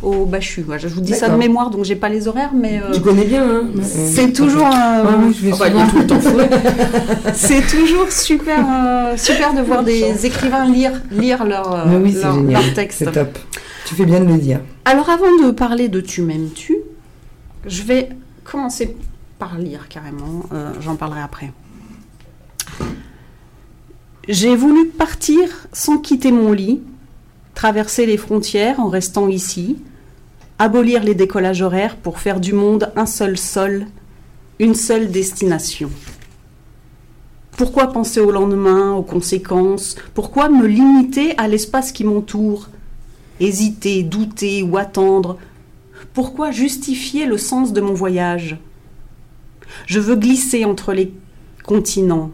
au Bachu. Voilà, je vous dis ça de mémoire, donc j'ai pas les horaires, mais euh, Tu connais bien, hein c'est toujours un- Ouais, oui, je vais Enfin, il y a tout le temps fou. C'est toujours super, euh, super de voir des écrivains lire, lire leur, euh, Mais oui, c'est leur, génial. leur texte. C'est top. Tu fais bien de le dire. Alors avant de parler de Tu m'aimes-tu, je vais commencer par lire carrément, euh, j'en parlerai après. J'ai voulu partir sans quitter mon lit, traverser les frontières en restant ici, abolir les décollages horaires pour faire du monde un seul sol, une seule destination. Pourquoi penser au lendemain, aux conséquences? Pourquoi me limiter à l'espace qui m'entoure? Hésiter, douter ou attendre. Pourquoi justifier le sens de mon voyage? Je veux glisser entre les continents,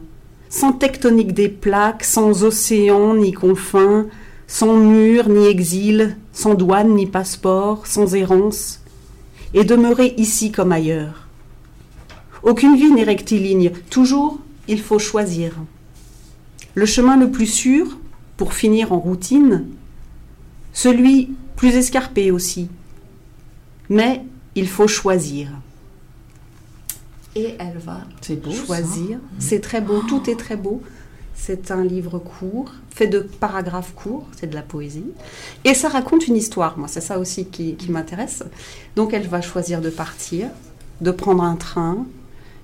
sans tectonique des plaques, sans océan ni confins, sans mur ni exil, sans douane ni passeport, sans errance, et demeurer ici comme ailleurs. Aucune vie n'est rectiligne, toujours il faut choisir. Le chemin le plus sûr, pour finir en routine, celui plus escarpé aussi. Mais il faut choisir. Et elle va C'est beau. ça. choisir. C'est très beau, tout est très beau. C'est un livre court, fait de paragraphes courts, c'est de la poésie. Et ça raconte une histoire, moi, c'est ça aussi qui, m'intéresse. Donc elle va choisir de partir, de prendre un train.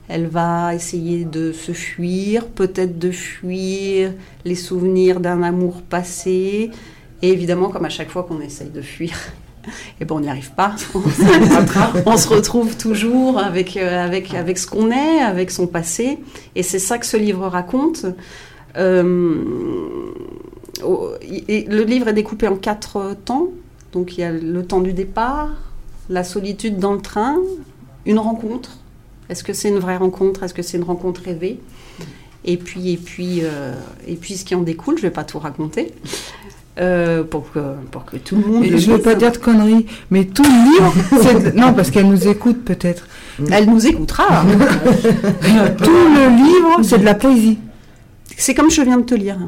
Elle va essayer de se fuir, peut-être de fuir les souvenirs d'un amour passé. Et évidemment, comme à chaque fois qu'on essaye de fuir, Et bon, on n'y arrive pas. on se retrouve toujours avec, euh, avec, avec ce qu'on est, avec son passé. Et c'est ça que ce livre raconte. Euh, et le livre est découpé en quatre temps. Donc il y a le temps du départ, la solitude dans le train, une rencontre. Est-ce que c'est une vraie rencontre? Est-ce que c'est une rencontre rêvée? Et puis, et puis, euh, et puis ce qui en découle, je ne vais pas tout raconter. euh, pour, que, pour que tout le monde. Et je veux lise. pas dire de conneries, mais tout le livre, non parce qu'elle nous écoute peut-être. Elle nous écoutera. Tout le livre, c'est de la poésie. C'est comme je viens de te lire.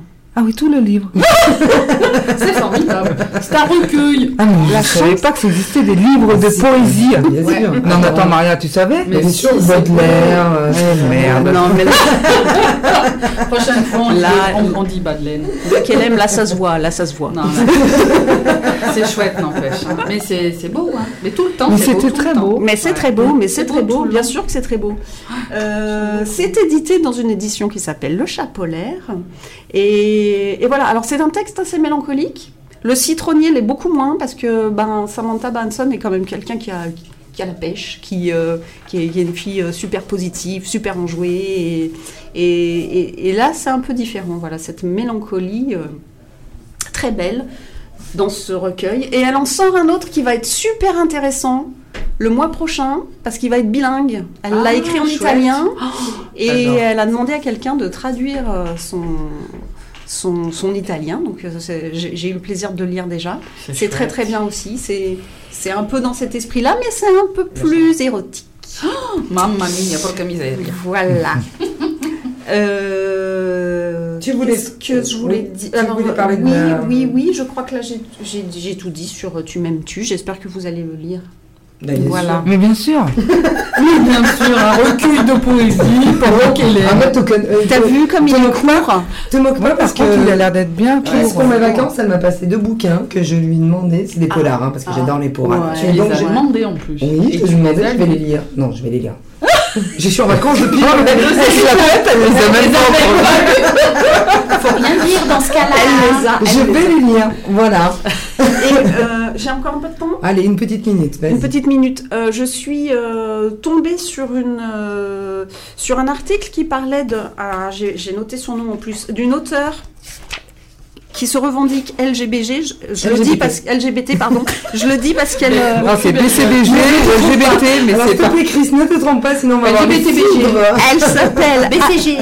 Ah oui, tout le livre. C'est formidable. C'est un recueil. Ah mais je savais pas que ça existait des livres de Si. poésie. Bien Ouais. sûr. Non mais attends Maria, tu savais? Mais Bien sûr, Baudelaire. euh, Eh, merde. Non, mais là, Prochaine fois, on, Là, dit- on, on dit Badelaine. qu'elle aime, là ça se voit, là ça se voit. Non, c'est chouette, n'empêche. Mais c'est c'est beau, hein. Mais tout le temps, beau. c'était très temps. beau. Mais c'est Ouais. très beau, mais c'est très beau beau, bien sûr que c'est très beau. Euh, c'est édité dans une édition qui s'appelle Le Chat polaire. Et, et voilà, alors c'est un texte assez mélancolique. Le citronnier l'est beaucoup moins parce que ben, Samantha Banson est quand même quelqu'un qui a, qui a la pêche, qui, euh, qui, est, qui est une fille euh, super positive, super enjouée. Et, et, et- et là, c'est un peu différent. Voilà, cette mélancolie euh, très belle dans ce recueil. Et elle en sort un autre qui va être super intéressant le mois prochain, parce qu'il va être bilingue. Elle l'a Ah, écrit en chouette. italien et j'adore. elle a demandé à quelqu'un de traduire son, son, son italien. Donc euh, j'ai eu le plaisir de le lire déjà. C'est très très bien aussi. C'est c'est un peu dans cet esprit-là, mais c'est un peu plus érotique. Mamma mia, porca miseria. Voilà. Euh, Tu voulais- que je voulais oui, dire tu Alors, voulais parler de oui, la- oui, oui, je crois que là j'ai- tout dit sur Tu m'aimes-tu. J'espère que vous allez le lire. Voilà. sûr. Mais bien sûr. Oui, bien sûr, un recueil de poésie Ah, moi, te con- euh, T'as vu comme il te est court Te moque pas parce Par contre, il a l'air d'être bien court. pour mes vacances, elle m'a passé deux bouquins que je lui demandais. C'est des polars, hein, parce que Ah. j'adore les polars. Lui les donc, a j'ai- demandé en plus. Oui, je tu lui ai demandé, les as je vais les lire. Non, je vais les lire. je suis en vacances depuis. Elle les a même pas encore. Faut rien dire dans ce cas-là. Elle les a. Je vais les lire. Voilà. Et euh, j'ai encore un peu de temps? Allez, une petite minute. Une petite minute. Euh, je suis euh, tombée sur, une, euh, sur un article qui parlait de. ah, J'ai j'ai noté son nom en plus. D'une auteure qui se revendique LGBG. Je, je le dis LGBT. parce LGBT, pardon. je le dis parce qu'elle. euh, Non, c'est BCBG LGBT, mais c'est pas. Chris, ne te trompe pas, sinon on va. Elle s'appelle BCG.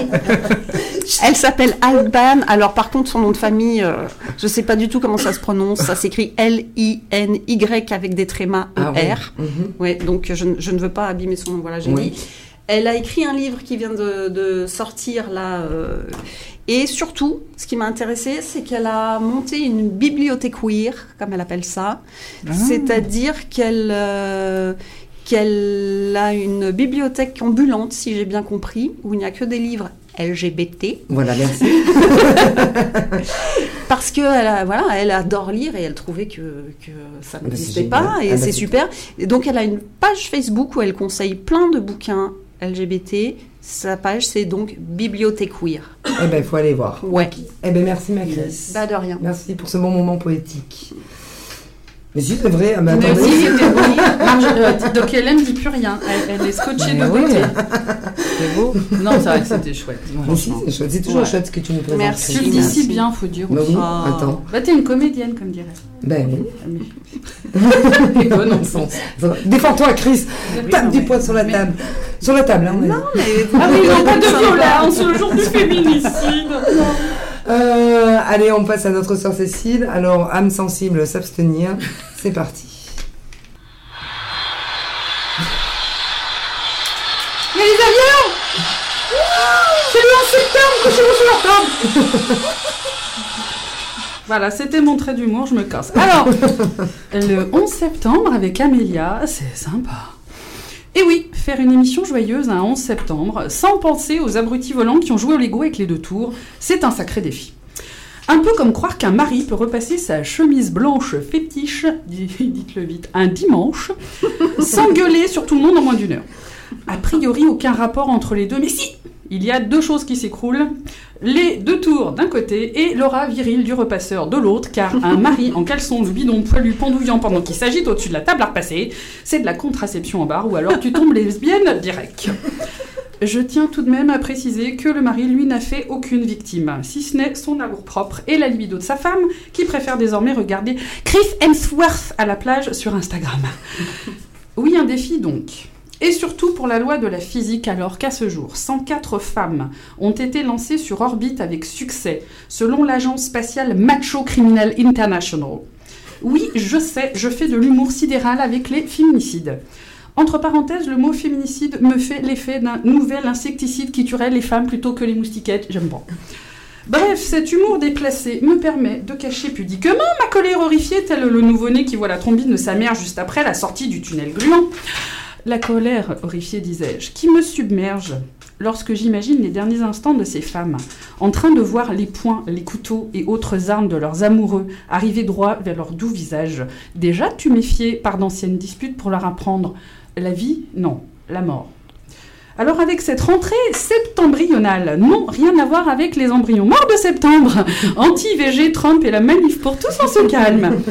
Elle s'appelle Alban. Alors par contre son nom de famille, euh, je sais pas du tout comment ça se prononce. Ça s'écrit L-I-N-Y avec des trémas Ah. E-R. Ouais, donc je, ne- je ne veux pas abîmer son nom. Voilà, j'ai Oui. dit. Elle a écrit un livre qui vient de, de sortir là. euh, et surtout, ce qui m'a intéressée, c'est qu'elle a monté une bibliothèque queer, comme elle appelle ça. Ah. C'est-à-dire qu'elle euh, qu'elle a une bibliothèque ambulante, si j'ai bien compris, où il n'y a que des livres LGBT, Voilà, merci. parce que elle, a- voilà, elle adore lire et elle trouvait que, que ça n'existait pas, et Ah bah, c'est c'est super. Et donc elle a une page Facebook où elle conseille plein de bouquins LGBT. Sa page, c'est donc Bibliothèque Queer. eh ben, il faut aller voir. Ouais. Eh ben, merci, ma Chris. Bah de rien. Merci pour ce bon moment poétique. Mais si, c'est vrai. mais Mais attendez. aussi, c'était beau. Marge- euh, donc Hélène dit plus rien. Elle, elle est scotchée Mais de oui. côté. C'est beau. Non, c'est vrai que c'était chouette. Mais c'est chouette. C'est toujours Ouais. chouette ce que tu nous présentes. Merci. Tu le dis si bien, faut dire Bah aussi. oui, Ah. attends. Bah, t'es une comédienne, comme dirait. Ben oui. Mais bon, non, Bon, Défends-toi, Chris. Tape du poing sur la table. Sur la table, hein. on a dit. Ah oui, non, pas de violence le jour du féminicide. Euh, allez, on passe à notre sœur Cécile. Alors, âme sensible, s'abstenir. C'est parti. Mais les avions C'est le 11 septembre, couchez-vous sur la table Voilà, c'était mon trait d'humour, je me casse. Alors, le 11 septembre avec Amélia, c'est sympa. Et oui, faire une émission joyeuse un 11 septembre, sans penser aux abrutis volants qui ont joué au Lego avec les deux tours, c'est un sacré défi. Un peu comme croire qu'un mari peut repasser sa chemise blanche fétiche, dites-le vite, un dimanche, sans gueuler sur tout le monde en moins d'une heure. A priori, aucun rapport entre les deux, mais si il y a deux choses qui s'écroulent. Les deux tours d'un côté et l'aura viril du repasseur de l'autre, car un mari en caleçon le bidon poilu pendouillant pendant qu'il s'agite au-dessus de la table à repasser, c'est de la contraception en barre ou alors tu tombes lesbienne direct. Je tiens tout de même à préciser que le mari, lui, n'a fait aucune victime, si ce n'est son amour propre et la libido de sa femme, qui préfère désormais regarder Chris Hemsworth à la plage sur Instagram. Oui, un défi donc. Et surtout pour la loi de la physique, alors qu'à ce jour, 104 femmes ont été lancées sur orbite avec succès, selon l'agence spatiale Macho Criminal International. Oui, je sais, je fais de l'humour sidéral avec les féminicides. Entre parenthèses, le mot féminicide me fait l'effet d'un nouvel insecticide qui tuerait les femmes plutôt que les moustiquettes. J'aime pas. Bref, cet humour déplacé me permet de cacher pudiquement ma colère horrifiée, tel le nouveau-né qui voit la trombine de sa mère juste après la sortie du tunnel gluant. La colère horrifiée, disais-je, qui me submerge lorsque j'imagine les derniers instants de ces femmes, en train de voir les poings, les couteaux et autres armes de leurs amoureux arriver droit vers leur doux visage. Déjà, tu méfiais par d'anciennes disputes pour leur apprendre la vie Non, la mort. Alors avec cette rentrée septembrionale, non, rien à voir avec les embryons morts de septembre, anti-VG, Trump et la manif pour tous, on se calme.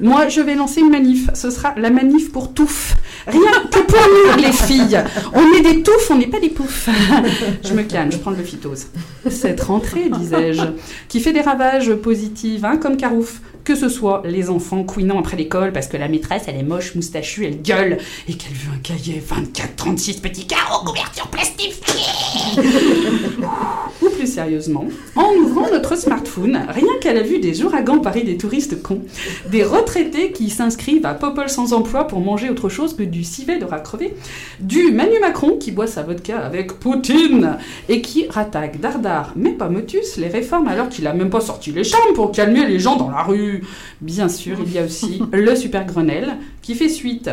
Moi, je vais lancer une manif. Ce sera la manif pour touffe. Rien que pour nous, les filles. On est des touffes, on n'est pas des poufs. Je me calme, je prends le phytose. Cette rentrée, disais-je, qui fait des ravages positifs, hein, comme Carouf. Que ce soit les enfants couinant après l'école parce que la maîtresse, elle est moche, moustachue, elle gueule et qu'elle veut un cahier 24-36 petits carreaux couverture plastifiée. Ou plus sérieusement, en ouvrant notre smartphone, rien qu'à la vue des ouragans Paris des touristes cons, des retraités qui s'inscrivent à Popol sans emploi pour manger autre chose que du civet de rat crevé, du Manu Macron qui boit sa vodka avec Poutine et qui rattaque dardard, mais pas motus, les réformes alors qu'il a même pas sorti les chambres pour calmer les gens dans la rue. Bien sûr, il y a aussi le Super Grenelle qui fait suite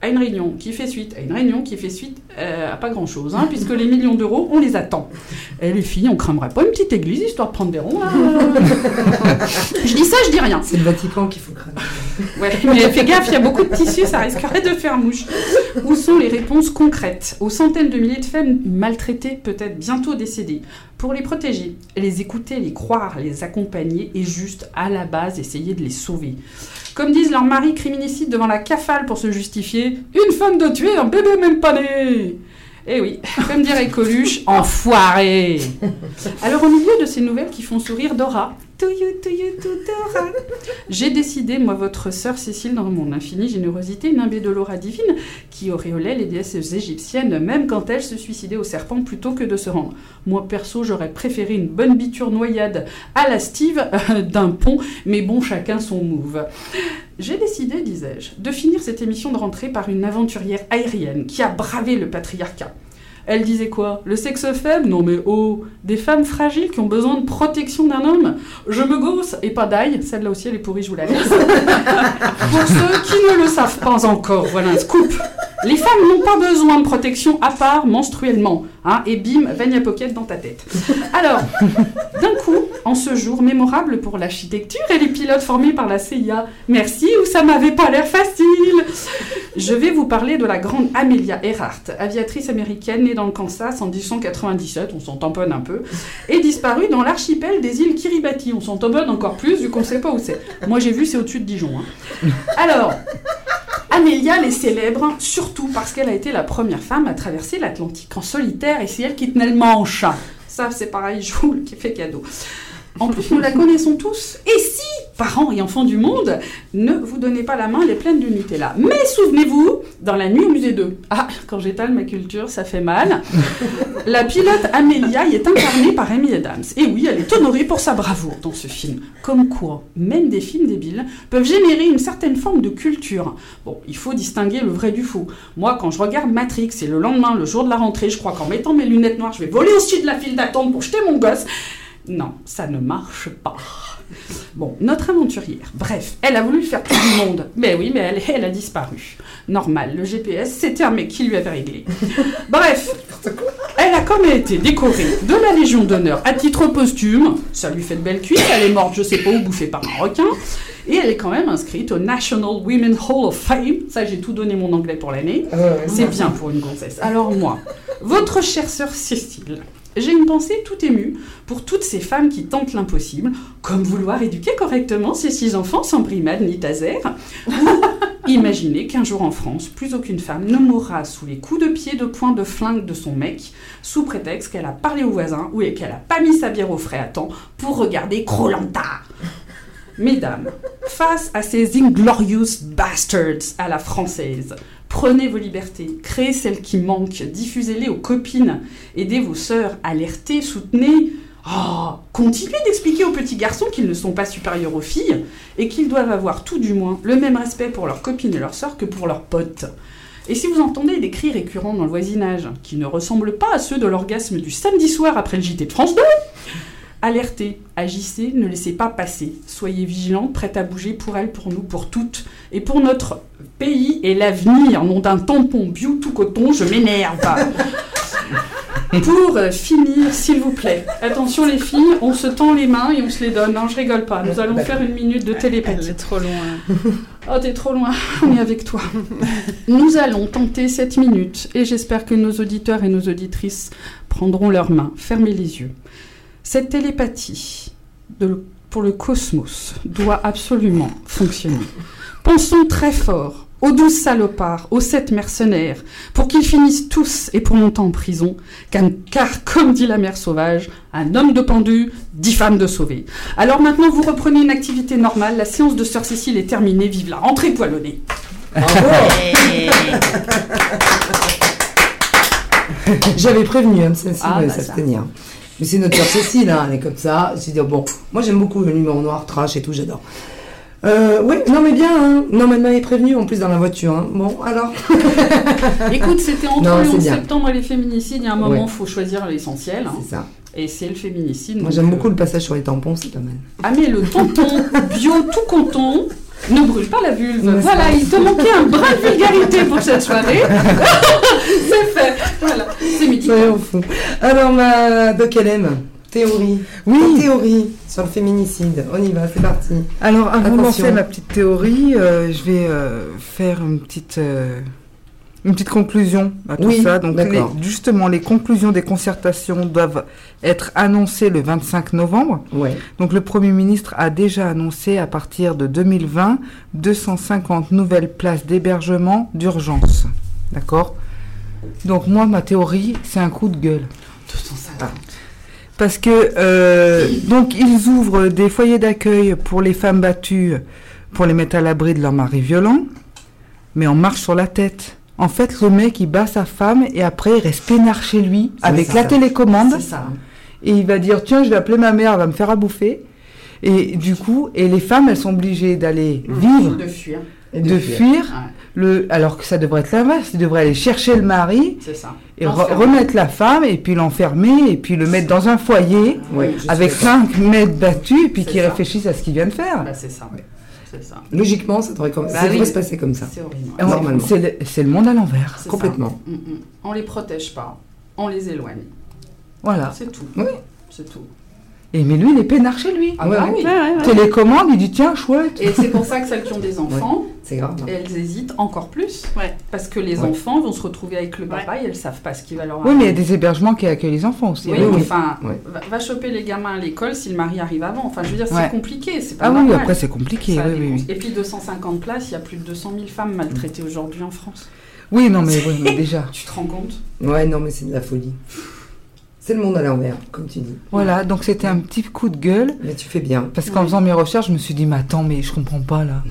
à une réunion qui fait suite à une réunion qui fait suite euh, à pas grand chose, hein, puisque les millions d'euros, on les attend. Et les filles, on cramerait pas une petite église histoire de prendre des ronds là Je dis ça, je dis rien. C'est le Vatican qu'il faut cramer. Ouais, mais fais gaffe, il y a beaucoup de tissus, ça risquerait de faire mouche. Où sont les réponses concrètes? Aux centaines de milliers de femmes maltraitées, peut-être bientôt décédées Pour les protéger, les écouter, les croire, les accompagner et juste à la base essayer de les sauver. Comme disent leurs maris criminicides devant la cafale pour se justifier, une femme de tuer un bébé même pas né eh oui, comme dirait Coluche, enfoiré Alors au milieu de ces nouvelles qui font sourire Dora, j'ai décidé, moi votre sœur Cécile, dans mon infinie générosité, nimbée de l'aura divine, qui auréolait les déesses égyptiennes, même quand elles se suicidaient au serpent plutôt que de se rendre. Moi perso, j'aurais préféré une bonne biture noyade à la Steve euh, d'un pont, mais bon, chacun son move. J'ai décidé, disais-je, de finir cette émission de rentrée par une aventurière aérienne qui a bravé le patriarcat. Elle disait quoi? Le sexe faible? Non mais oh Des femmes fragiles qui ont besoin de protection d'un homme? Je me gosse et pas d'ail, celle-là aussi elle est pourrie, je vous la laisse. Pour ceux qui ne le savent pas encore, voilà un scoop. Les femmes n'ont pas besoin de protection à part menstruellement. Hein, et bim, Vania Pocket dans ta tête. Alors, d'un coup, en ce jour mémorable pour l'architecture et les pilotes formés par la CIA, merci ou ça m'avait pas l'air facile? Je vais vous parler de la grande Amelia Earhart, aviatrice américaine née dans le Kansas en 1897, on s'en tamponne un peu, et disparue dans l'archipel des îles Kiribati. On s'en tamponne encore plus vu qu'on sait pas où c'est. Moi j'ai vu, c'est au-dessus de Dijon. hein. Alors, Amélia est célèbre surtout parce qu'elle a été la première femme à traverser l'Atlantique en solitaire et c'est elle qui tenait le manche. Ça, c'est pareil, je vous le fais cadeau. En plus, nous la connaissons tous. Et si, parents et enfants du monde, ne vous donnez pas la main, elle est pleine de Nutella. Mais souvenez-vous, dans la nuit au musée 2, ah, quand j'étale ma culture, ça fait mal, la pilote Amelia y est incarnée par Amy Adams. Et oui, elle est honorée pour sa bravoure dans ce film. Comme quoi, même des films débiles peuvent générer une certaine forme de culture. Bon, il faut distinguer le vrai du faux. Moi, quand je regarde Matrix et le lendemain, le jour de la rentrée, je crois qu'en mettant mes lunettes noires, je vais voler au-dessus de la file d'attente pour jeter mon gosse. Non, ça ne marche pas. Bon, notre aventurière, bref, elle a voulu faire tout du monde. Mais oui, mais elle, elle a disparu. Normal, le GPS, c'était un mec qui lui avait réglé. Bref, elle a quand même été décorée de la Légion d'honneur à titre posthume. Ça lui fait de belles cuisses, elle est morte, je sais pas où, bouffée par un requin. Et elle est quand même inscrite au National Women Hall of Fame. Ça, j'ai tout donné mon anglais pour l'année. C'est bien pour une gonzesse. Alors moi, votre chère sœur Cécile, j'ai une pensée tout émue pour toutes ces femmes qui tentent l'impossible, comme vouloir éduquer correctement ces six enfants sans brimade ni taser, ou imaginer qu'un jour en France, plus aucune femme ne mourra sous les coups de pied de poing de flingue de son mec, sous prétexte qu'elle a parlé au voisin ou qu'elle a pas mis sa bière au frais à temps pour regarder Krolanta. Mesdames, face à ces inglorious bastards à la française, prenez vos libertés, créez celles qui manquent, diffusez-les aux copines, aidez vos sœurs, alertez, soutenez. Oh, continuez d'expliquer aux petits garçons qu'ils ne sont pas supérieurs aux filles et qu'ils doivent avoir tout du moins le même respect pour leurs copines et leurs sœurs que pour leurs potes. Et si vous entendez des cris récurrents dans le voisinage qui ne ressemblent pas à ceux de l'orgasme du samedi soir après le JT de France 2, Alertez, agissez, ne laissez pas passer. Soyez vigilantes, prêtes à bouger pour elles, pour nous, pour toutes. Et pour notre pays et l'avenir, nom d'un tampon bio tout coton, je m'énerve. pour finir, s'il vous plaît, attention les filles, on se tend les mains et on se les donne. Non, je rigole pas. Nous allons faire une minute de télépathie. trop loin. Oh, t'es trop loin, on est avec toi. Nous allons tenter cette minute et j'espère que nos auditeurs et nos auditrices prendront leurs mains. Fermez les yeux. Cette télépathie de- pour le cosmos doit absolument fonctionner. Pensons très fort aux douze salopards, aux sept mercenaires, pour qu'ils finissent tous et pour longtemps en prison, car, car, comme dit la mère sauvage, un homme de pendu, dix femmes de sauvées. Alors maintenant, vous reprenez une activité normale, la séance de Sœur Cécile est terminée, vive la rentrée poilonnée. J'avais prévenu, hein, Cécile Ah, va bah, s'abstenir. Mais c'est notre sœur Cécile, hein, elle est comme ça. Je dit, bon, moi j'aime beaucoup le numéro noir, trash et tout, j'adore. Euh, oui, non mais bien, hein. non mais elle m'avait prévenu en plus dans la voiture. hein. Bon, alors Écoute, c'était entre Non, le c'est 11 bien. septembre et les féminicides, il y a un moment, il Ouais. faut choisir l'essentiel. hein. c'est ça. Et c'est le féminicide. Moi j'aime euh, beaucoup le passage sur les tampons, c'est pas mal. Ah mais le tampon bio tout content ne brûle pas la vulve. Voilà, il te manquait un brin de vulgarité pour cette soirée. c'est fait. Voilà, c'est fous. Alors ma Doc LM, théorie. Oui. Théorie sur le féminicide. On y va, c'est parti. Alors, avant de lancer ma petite théorie, euh, je vais euh, faire une petite, euh, une petite conclusion à tout Oui, ça. Donc, les- justement, les conclusions des concertations doivent être annoncées le 25 novembre. Ouais. Donc, le Premier ministre a déjà annoncé à partir de 2020 250 nouvelles places d'hébergement d'urgence. D'accord? Donc, moi, ma théorie, c'est un coup de gueule. Parce que euh, donc ils ouvrent des foyers d'accueil pour les femmes battues pour les mettre à l'abri de leur mari violent, mais on marche sur la tête. En fait, le mec il bat sa femme et après il reste peinard chez lui avec ça. la télécommande C'est ça. et il va dire tiens je vais appeler ma mère, elle va me faire à bouffer. Et du coup, et les femmes elles sont obligées d'aller vivre, De fuir. Et de fuir, Ouais, le, alors que ça devrait être l'inverse, ils devraient aller chercher le mari ça. et re- remettre la femme et puis l'enfermer et puis le mettre dans un foyer avec. 5 mètres battus et puis qui réfléchissent à ce qu'il vient de faire. Bah, c'est ça. C'est ça. Logiquement, ça devrait, comme... Bah ça oui. devrait se passer comme ça. C'est horrible. Normalement. C'est le, c'est le monde à l'envers. Complètement. Mm, mm. On les protège pas. On les éloigne. Voilà. C'est tout. Oui. C'est tout. Et mais lui, il est peinard chez lui. Ah Ouais, bah ouais. Télécommande, il dit tiens, chouette. Et c'est pour ça que celles qui ont des enfants, C'est grave. hein. elles hésitent encore plus. Ouais. Parce que les Ouais. enfants vont se retrouver avec le papa et elles savent pas ce qui va leur Oui, mais il y a arriver. des hébergements qui accueillent les enfants aussi. Oui, mais enfin, Ouais. va, va choper les gamins à l'école si le mari arrive avant. Enfin, je veux dire, Ouais. c'est compliqué. C'est pas Ah oui, après c'est compliqué. Ça Oui, oui, oui. Et puis 250 places, il y a plus de 200 000 femmes maltraitées aujourd'hui en France. Oui, non, mais, oui, mais déjà. Tu te rends compte? Ouais, non, mais c'est de la folie. C'est le monde à l'envers, comme tu dis. Voilà, donc c'était un petit coup de gueule. Mais tu fais bien. Parce qu'en Oui. faisant mes recherches, je me suis dit, mais attends, mais je comprends pas là.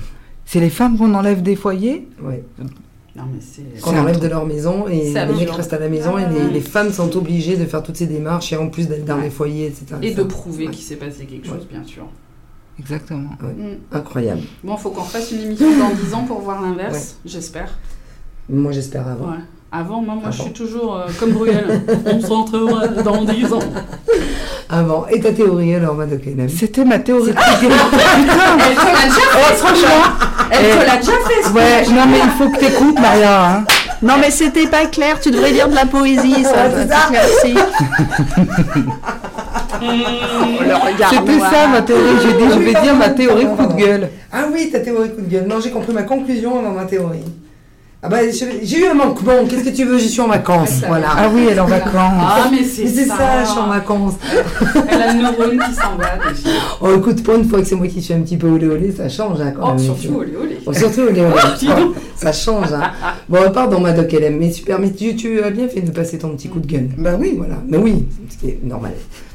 C'est les femmes qu'on enlève des foyers Ouais. Non, mais c'est. Qu'on enlève de leur maison et C'est les mecs restent à la maison Ah et les, femmes sont obligées de faire toutes ces démarches et en plus d'être dans Ouais. les foyers, etc. Et de prouver Ouais. qu'il s'est passé quelque chose, bien sûr. Exactement. Mm. Incroyable. Bon, faut qu'on fasse une émission dans 10 ans pour voir l'inverse, j'espère. Moi, j'espère avant. Ouais. Avant, moi, moi je suis toujours euh, comme Bruel. On se rentrera dans 10 ans. Avant. Et ta théorie alors, Madame Kenem C'était ma théorie. Elle te l'a déjà fait, franchement. Elle te l'a déjà fait, ce Ouais, projet. non, mais il faut que t'écoutes, Maria. Hein. Non, mais c'était pas clair. Tu devrais lire de la poésie, ça. Ouais, t'éclaircit. C'était ça ma théorie. J'ai dit, je vais dire ma théorie coup de gueule. Ah oui, ta théorie coup de gueule. Non, j'ai compris ma conclusion avant ma théorie. Ah bah, j'ai eu un manquement, qu'est-ce que tu veux, je suis en vacances, voilà. Ah oui, elle est en vacances. Ah, mais c'est ça. ça, je suis en vacances. Elle a le neurone qui s'en va déjà. Oh, écoute, pour une fois que c'est moi qui suis un petit peu olé olé, ça change, hein, quand Oh, même. surtout, olé olé. Oh, surtout olé olé. dis donc. ça change, hein. Bon, pardon, ma doc LM, mais super, mais tu, tu as bien fait de passer ton petit coup de gueule. Bah oui, voilà, mais oui, ce qui est normal.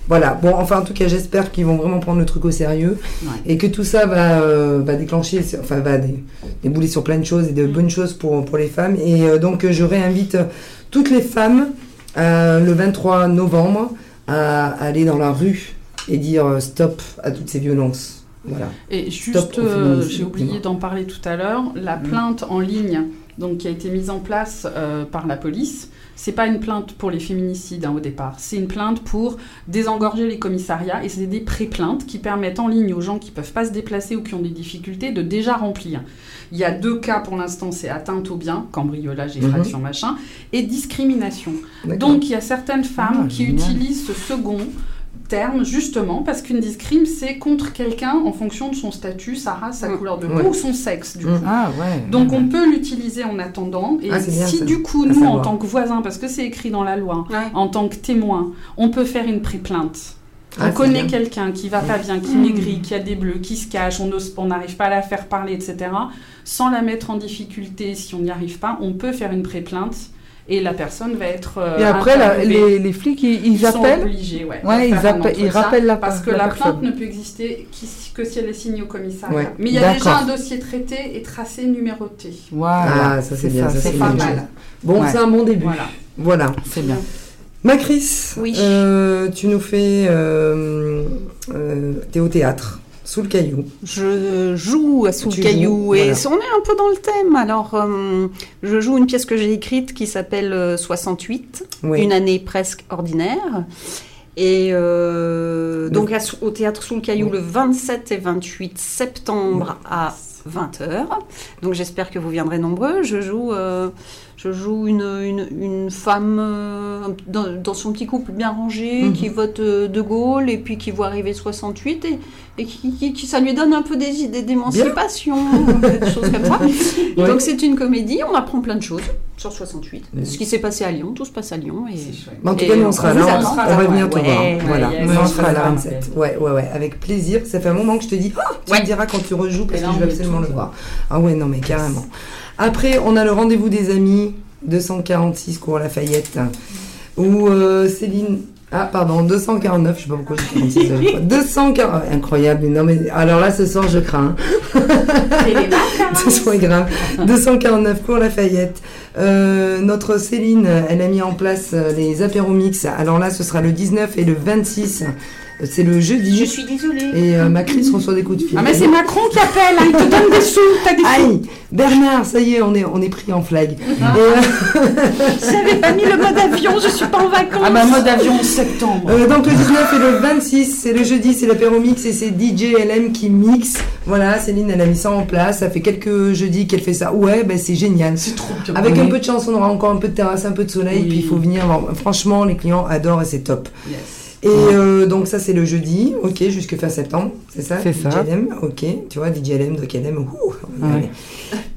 Voilà, bon, enfin, en tout cas, j'espère qu'ils vont vraiment prendre le truc au sérieux Ouais. et que tout ça va, euh, va déclencher, enfin, va dé- débouler sur plein de choses et de bonnes choses pour, pour les femmes. Et euh, donc, je réinvite toutes les femmes euh, le 23 novembre à aller dans la rue et dire euh, stop à toutes ces violences. Voilà. Et juste, euh, j'ai oublié d'en parler tout à l'heure, la Mm. plainte en ligne donc, qui a été mise en place euh, par la police, c'est pas une plainte pour les féminicides hein, au départ, c'est une plainte pour désengorger les commissariats et c'est des pré-plaintes qui permettent en ligne aux gens qui peuvent pas se déplacer ou qui ont des difficultés de déjà remplir. Il y a deux cas pour l'instant, c'est atteinte au bien, cambriolage, Mhm. effraction, machin, et discrimination. Donc il y a certaines femmes Ah, qui utilisent ce second terme justement parce qu'une discrime c'est contre quelqu'un en fonction de son statut, sa race, sa Mm. couleur de Ouais. peau ou son sexe du Mm. coup. Ah ouais. Donc on peut l'utiliser en attendant et Ah, si ça. du coup nous en tant que voisins parce que c'est écrit dans la loi Ouais. en tant que témoin, on peut faire une pré-plainte. Ah, on connaît quelqu'un qui va pas bien, qui Mm. maigrit, qui a des bleus, qui se cache, on n'ose- on n'arrive pas à la faire parler, etc. Sans la mettre en difficulté, si on n'y arrive pas, on peut faire une pré-plainte et la personne va être. euh, Et après, les, les flics, ils, ils Ils sont obligés, ouais. Ouais, ils, appellent, ils rappellent la Parce que la la, personne. plainte ne peut exister que si elle est signée au commissariat. Ouais, Mais il y a déjà un dossier traité et tracé, numéroté. Voilà. Ah, ça, c'est bien, ça, C'est c'est pas bien. mal. Bon, Ouais. c'est un bon début. Voilà. Voilà. C'est bien. Ma Chris, Oui. euh, tu nous fais. Euh, euh, T'es au théâtre, sous le caillou. Je joue à Sous le Caillou joues, et voilà. on est un peu dans le thème. Alors, euh, je joue une pièce que j'ai écrite qui s'appelle euh, 68, Oui. une année presque ordinaire. Et euh, donc à au théâtre Sous le Caillou Oui. le 27 et 28 septembre à 20h. Donc j'espère que vous viendrez nombreux. Je joue, euh, je joue une, une, une femme euh, dans, dans son petit couple bien rangé Mhm. qui vote euh, De Gaulle et puis qui voit arriver 68 et, et qui, qui- qui- ça lui donne un peu des idées d'émancipation, des choses comme ça. Ouais. Donc c'est une comédie, on apprend plein de choses sur 68. Oui. Ce qui s'est passé à Lyon, tout se passe à Lyon. Et... En tout cas, nous, on sera là, on, on va venir te voir. ouais, voilà, on sera là ouais. 27. Ouais, ouais, ouais, avec plaisir. Ça fait un moment que je te dis, oh, tu Ouais. me diras quand tu rejoues parce là, que je est absolument le voir. Ah ouais, non, mais carrément. Après, on a le rendez-vous des amis, 246 cours Lafayette, où euh, Céline. Ah, pardon, 249, je sais pas pourquoi j'ai 46 à chaque fois. 240, incroyable, non mais alors là ce soir je crains. Ce serait grave. 249 cours Lafayette. Euh, notre Céline, elle a mis en place euh, les apéromix. Alors là, ce sera le 19 et le 26. C'est le jeudi. Je suis désolée. Et euh, Macris reçoit des coups de fil. Ah mais c'est Macron qui appelle, hein, il te donne des sous, t'as des sous. Aïe Bernard, ça y est, on est, on est pris en flag. Et, euh, J'avais pas mis le mode avion, je suis pas en vacances. Ah bah mode avion en septembre. euh, donc le 19 et le 26, c'est le jeudi, c'est l'apéromix et c'est DJ LM qui mixe. Voilà, Céline, elle a mis ça en place. Ça fait quelques jeudis qu'elle fait ça. Ouais, ben c'est génial. C'est trop bien. Avec Oui. un peu de chance, on aura encore un peu de terrasse, un peu de soleil, Oui. puis il faut venir. Franchement, les clients adorent et c'est top. Yes. Et euh, donc ça, c'est le jeudi, ok, jusque fin septembre, c'est ça? C'est ça. DJLM, ok, tu vois, DJLM, DJLM, ouh, on Ouais.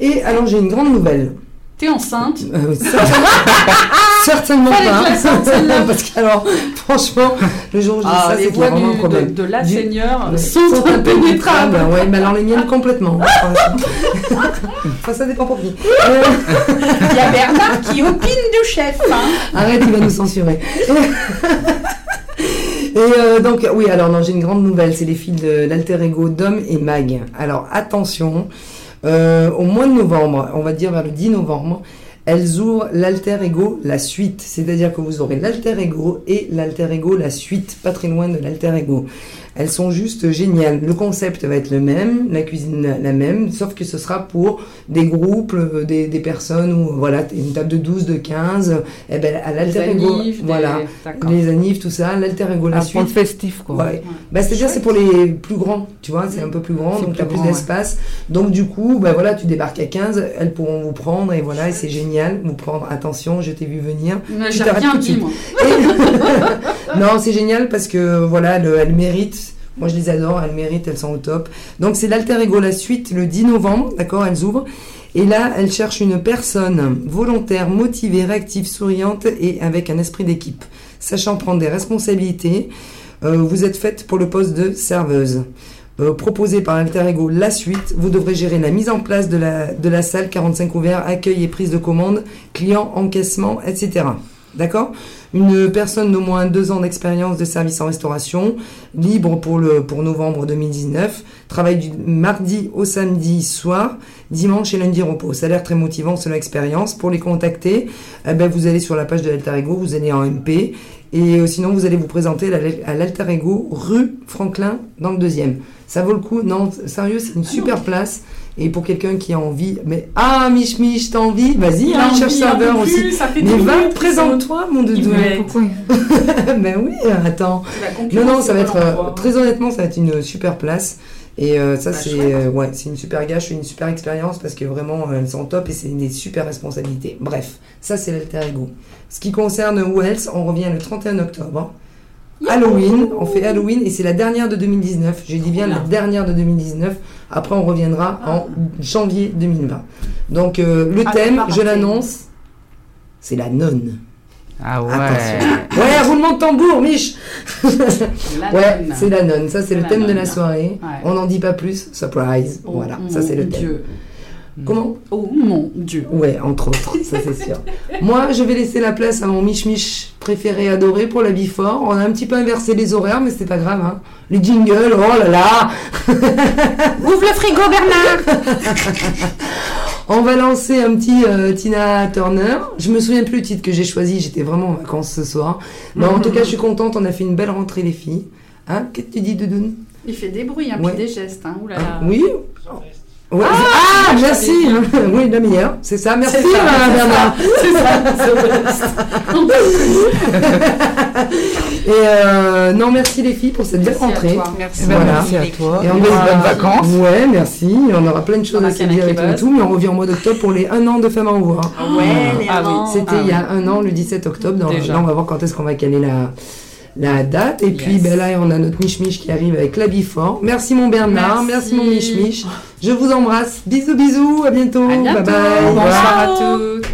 Et alors, j'ai une grande nouvelle. T'es enceinte? Euh, certainement pas. Parce que alors, franchement, le jour où je dis Ah, ça, c'est qu'il y a vraiment un problème. de, de la Du- Seigneur Ouais, sont impénétrables. Ouais, mais alors les miennes complètement. enfin, ça dépend pour qui. Euh, Il y a Bernard qui opine du chef. Hein. Arrête, il va nous censurer. Et euh, donc, oui, alors non, j'ai une grande nouvelle, c'est les fils de l'alter ego d'Homme et Mag. Alors, attention, euh, au mois de novembre, on va dire vers le 10 novembre, elles ouvrent l'alter ego, la suite. C'est-à-dire que vous aurez l'alter ego et l'alter ego, la suite, pas très loin de l'alter ego. Elles sont juste géniales. Le concept va être le même, la cuisine la- même, sauf que ce sera pour des groupes, euh, des, des personnes où, voilà, une table de 12, de 15, eh ben, à l'alter ego, voilà, les anifs, tout ça, l'alter ego, la Un point suite. festif, quoi. Ouais. Bah, c'est-à-dire c'est pour les plus grands, tu vois, c'est un peu plus grand, donc plus t'as plus ouais. d'espace. Donc du coup, bah voilà, tu débarques à 15, elles pourront vous prendre et voilà, et c'est génial, vous prendre, attention, je t'ai vu venir. Mais Tu rien tout de dit, suite. moi. Et- non, c'est génial parce que voilà, le- elles méritent. Moi, je les adore, elles méritent, elles sont au top. Donc, c'est l'Alter Ego, la suite, le 10 novembre, d'accord, elles ouvrent. Et là, elle cherche une personne volontaire, motivée, réactive, souriante et avec un esprit d'équipe, sachant prendre des responsabilités. Euh, vous êtes faite pour le poste de serveuse. Euh, proposé par Alter Ego la suite, vous devrez gérer la mise en place de la, de la salle 45 ouvert, accueil et prise de commande, client, encaissement, etc. D'accord Une personne d'au moins deux ans d'expérience de service en restauration, libre pour, le, pour novembre 2019, travaille du mardi au samedi soir, dimanche et lundi repos. Ça a l'air très motivant selon l'expérience. Pour les contacter, eh ben, vous allez sur la page de l'Alter Ego, vous allez en MP, et euh, sinon vous allez vous présenter à l'Al- à l'Alter Ego, rue Franklin, dans le deuxième. Ça vaut le coup, non, sérieux, c'est une super place. Et pour quelqu'un qui a envie, mais ah, Mich Mich, t'as envie? Vas-y, hein, cherche serveur aussi. Ça fait Mais va, présente-toi, mon doudou. Pourquoi ben oui, attends. Non, non, ça va être, euh, très honnêtement, ça va être une super place. Et euh, ça, Bah, c'est euh, ouais, c'est une super gâche, une super expérience parce que vraiment, euh, elles sont top et c'est des super responsabilités. Bref, ça, c'est l'alter ego. Ce qui concerne Wells, on revient le 31 octobre. Halloween, on fait Halloween et c'est la dernière de 2019. J'ai dit bien la dernière de 2019. Après, on reviendra Ah. en janvier 2020. Donc, euh, le Ah, thème, je l'annonce, c'est la nonne. Ah ouais. Attention. Ouais, roulement de tambour, Mich Ouais, c'est la nonne. Ça, c'est le thème de la soirée. Ouais. On n'en dit pas plus. Surprise. Oh, voilà, ça, c'est le thème. Dieu. Comment Oh mon Dieu. Ouais, entre autres, ça c'est sûr. Moi, je vais laisser la place à mon Mich-Mich préféré, adoré pour la Bifort. On a un petit peu inversé les horaires, mais c'est pas grave. Hein. Les jingles, oh là là Ouvre le frigo, Bernard On va lancer un petit euh, Tina Turner. Je me souviens plus le titre que j'ai choisi, j'étais vraiment en vacances ce soir. Mais en tout cas, je suis contente, on a fait une belle rentrée, les filles. Hein Qu'est-ce que tu dis, Doudoune? Il fait des bruits, hein, Ouais. puis des gestes. Hein. Ouh là là. Ah, Oui Ouais, ah, je merci Oui, la meilleure, c'est ça. Merci, C'est ça, Madame c'est Bernard. C'est ça, c'est Et euh, non, merci les filles pour cette belle Merci à rentrée. toi. Merci. Voilà. Merci à toi. Et on va- bonnes vacances. Ouais, merci. Et on aura plein de choses On a à se dire et tout, et équibus. tout, mais on revient en mois d'octobre pour les 1 an de Femmes à Envoi. Ouais, les Ah oui. C'était Ah il y a un an, le 17 octobre. Dans- Déjà. Là, on va voir quand est-ce qu'on va caler la, la date. Et puis ben, là, on a notre Mich-Mich qui arrive avec la Bifort. Merci mon Bernard, merci, Merci. mon Mich-Mich. Je vous embrasse. Bisous, bisous. À bientôt. À bientôt. Bye bye. Bonsoir à tous.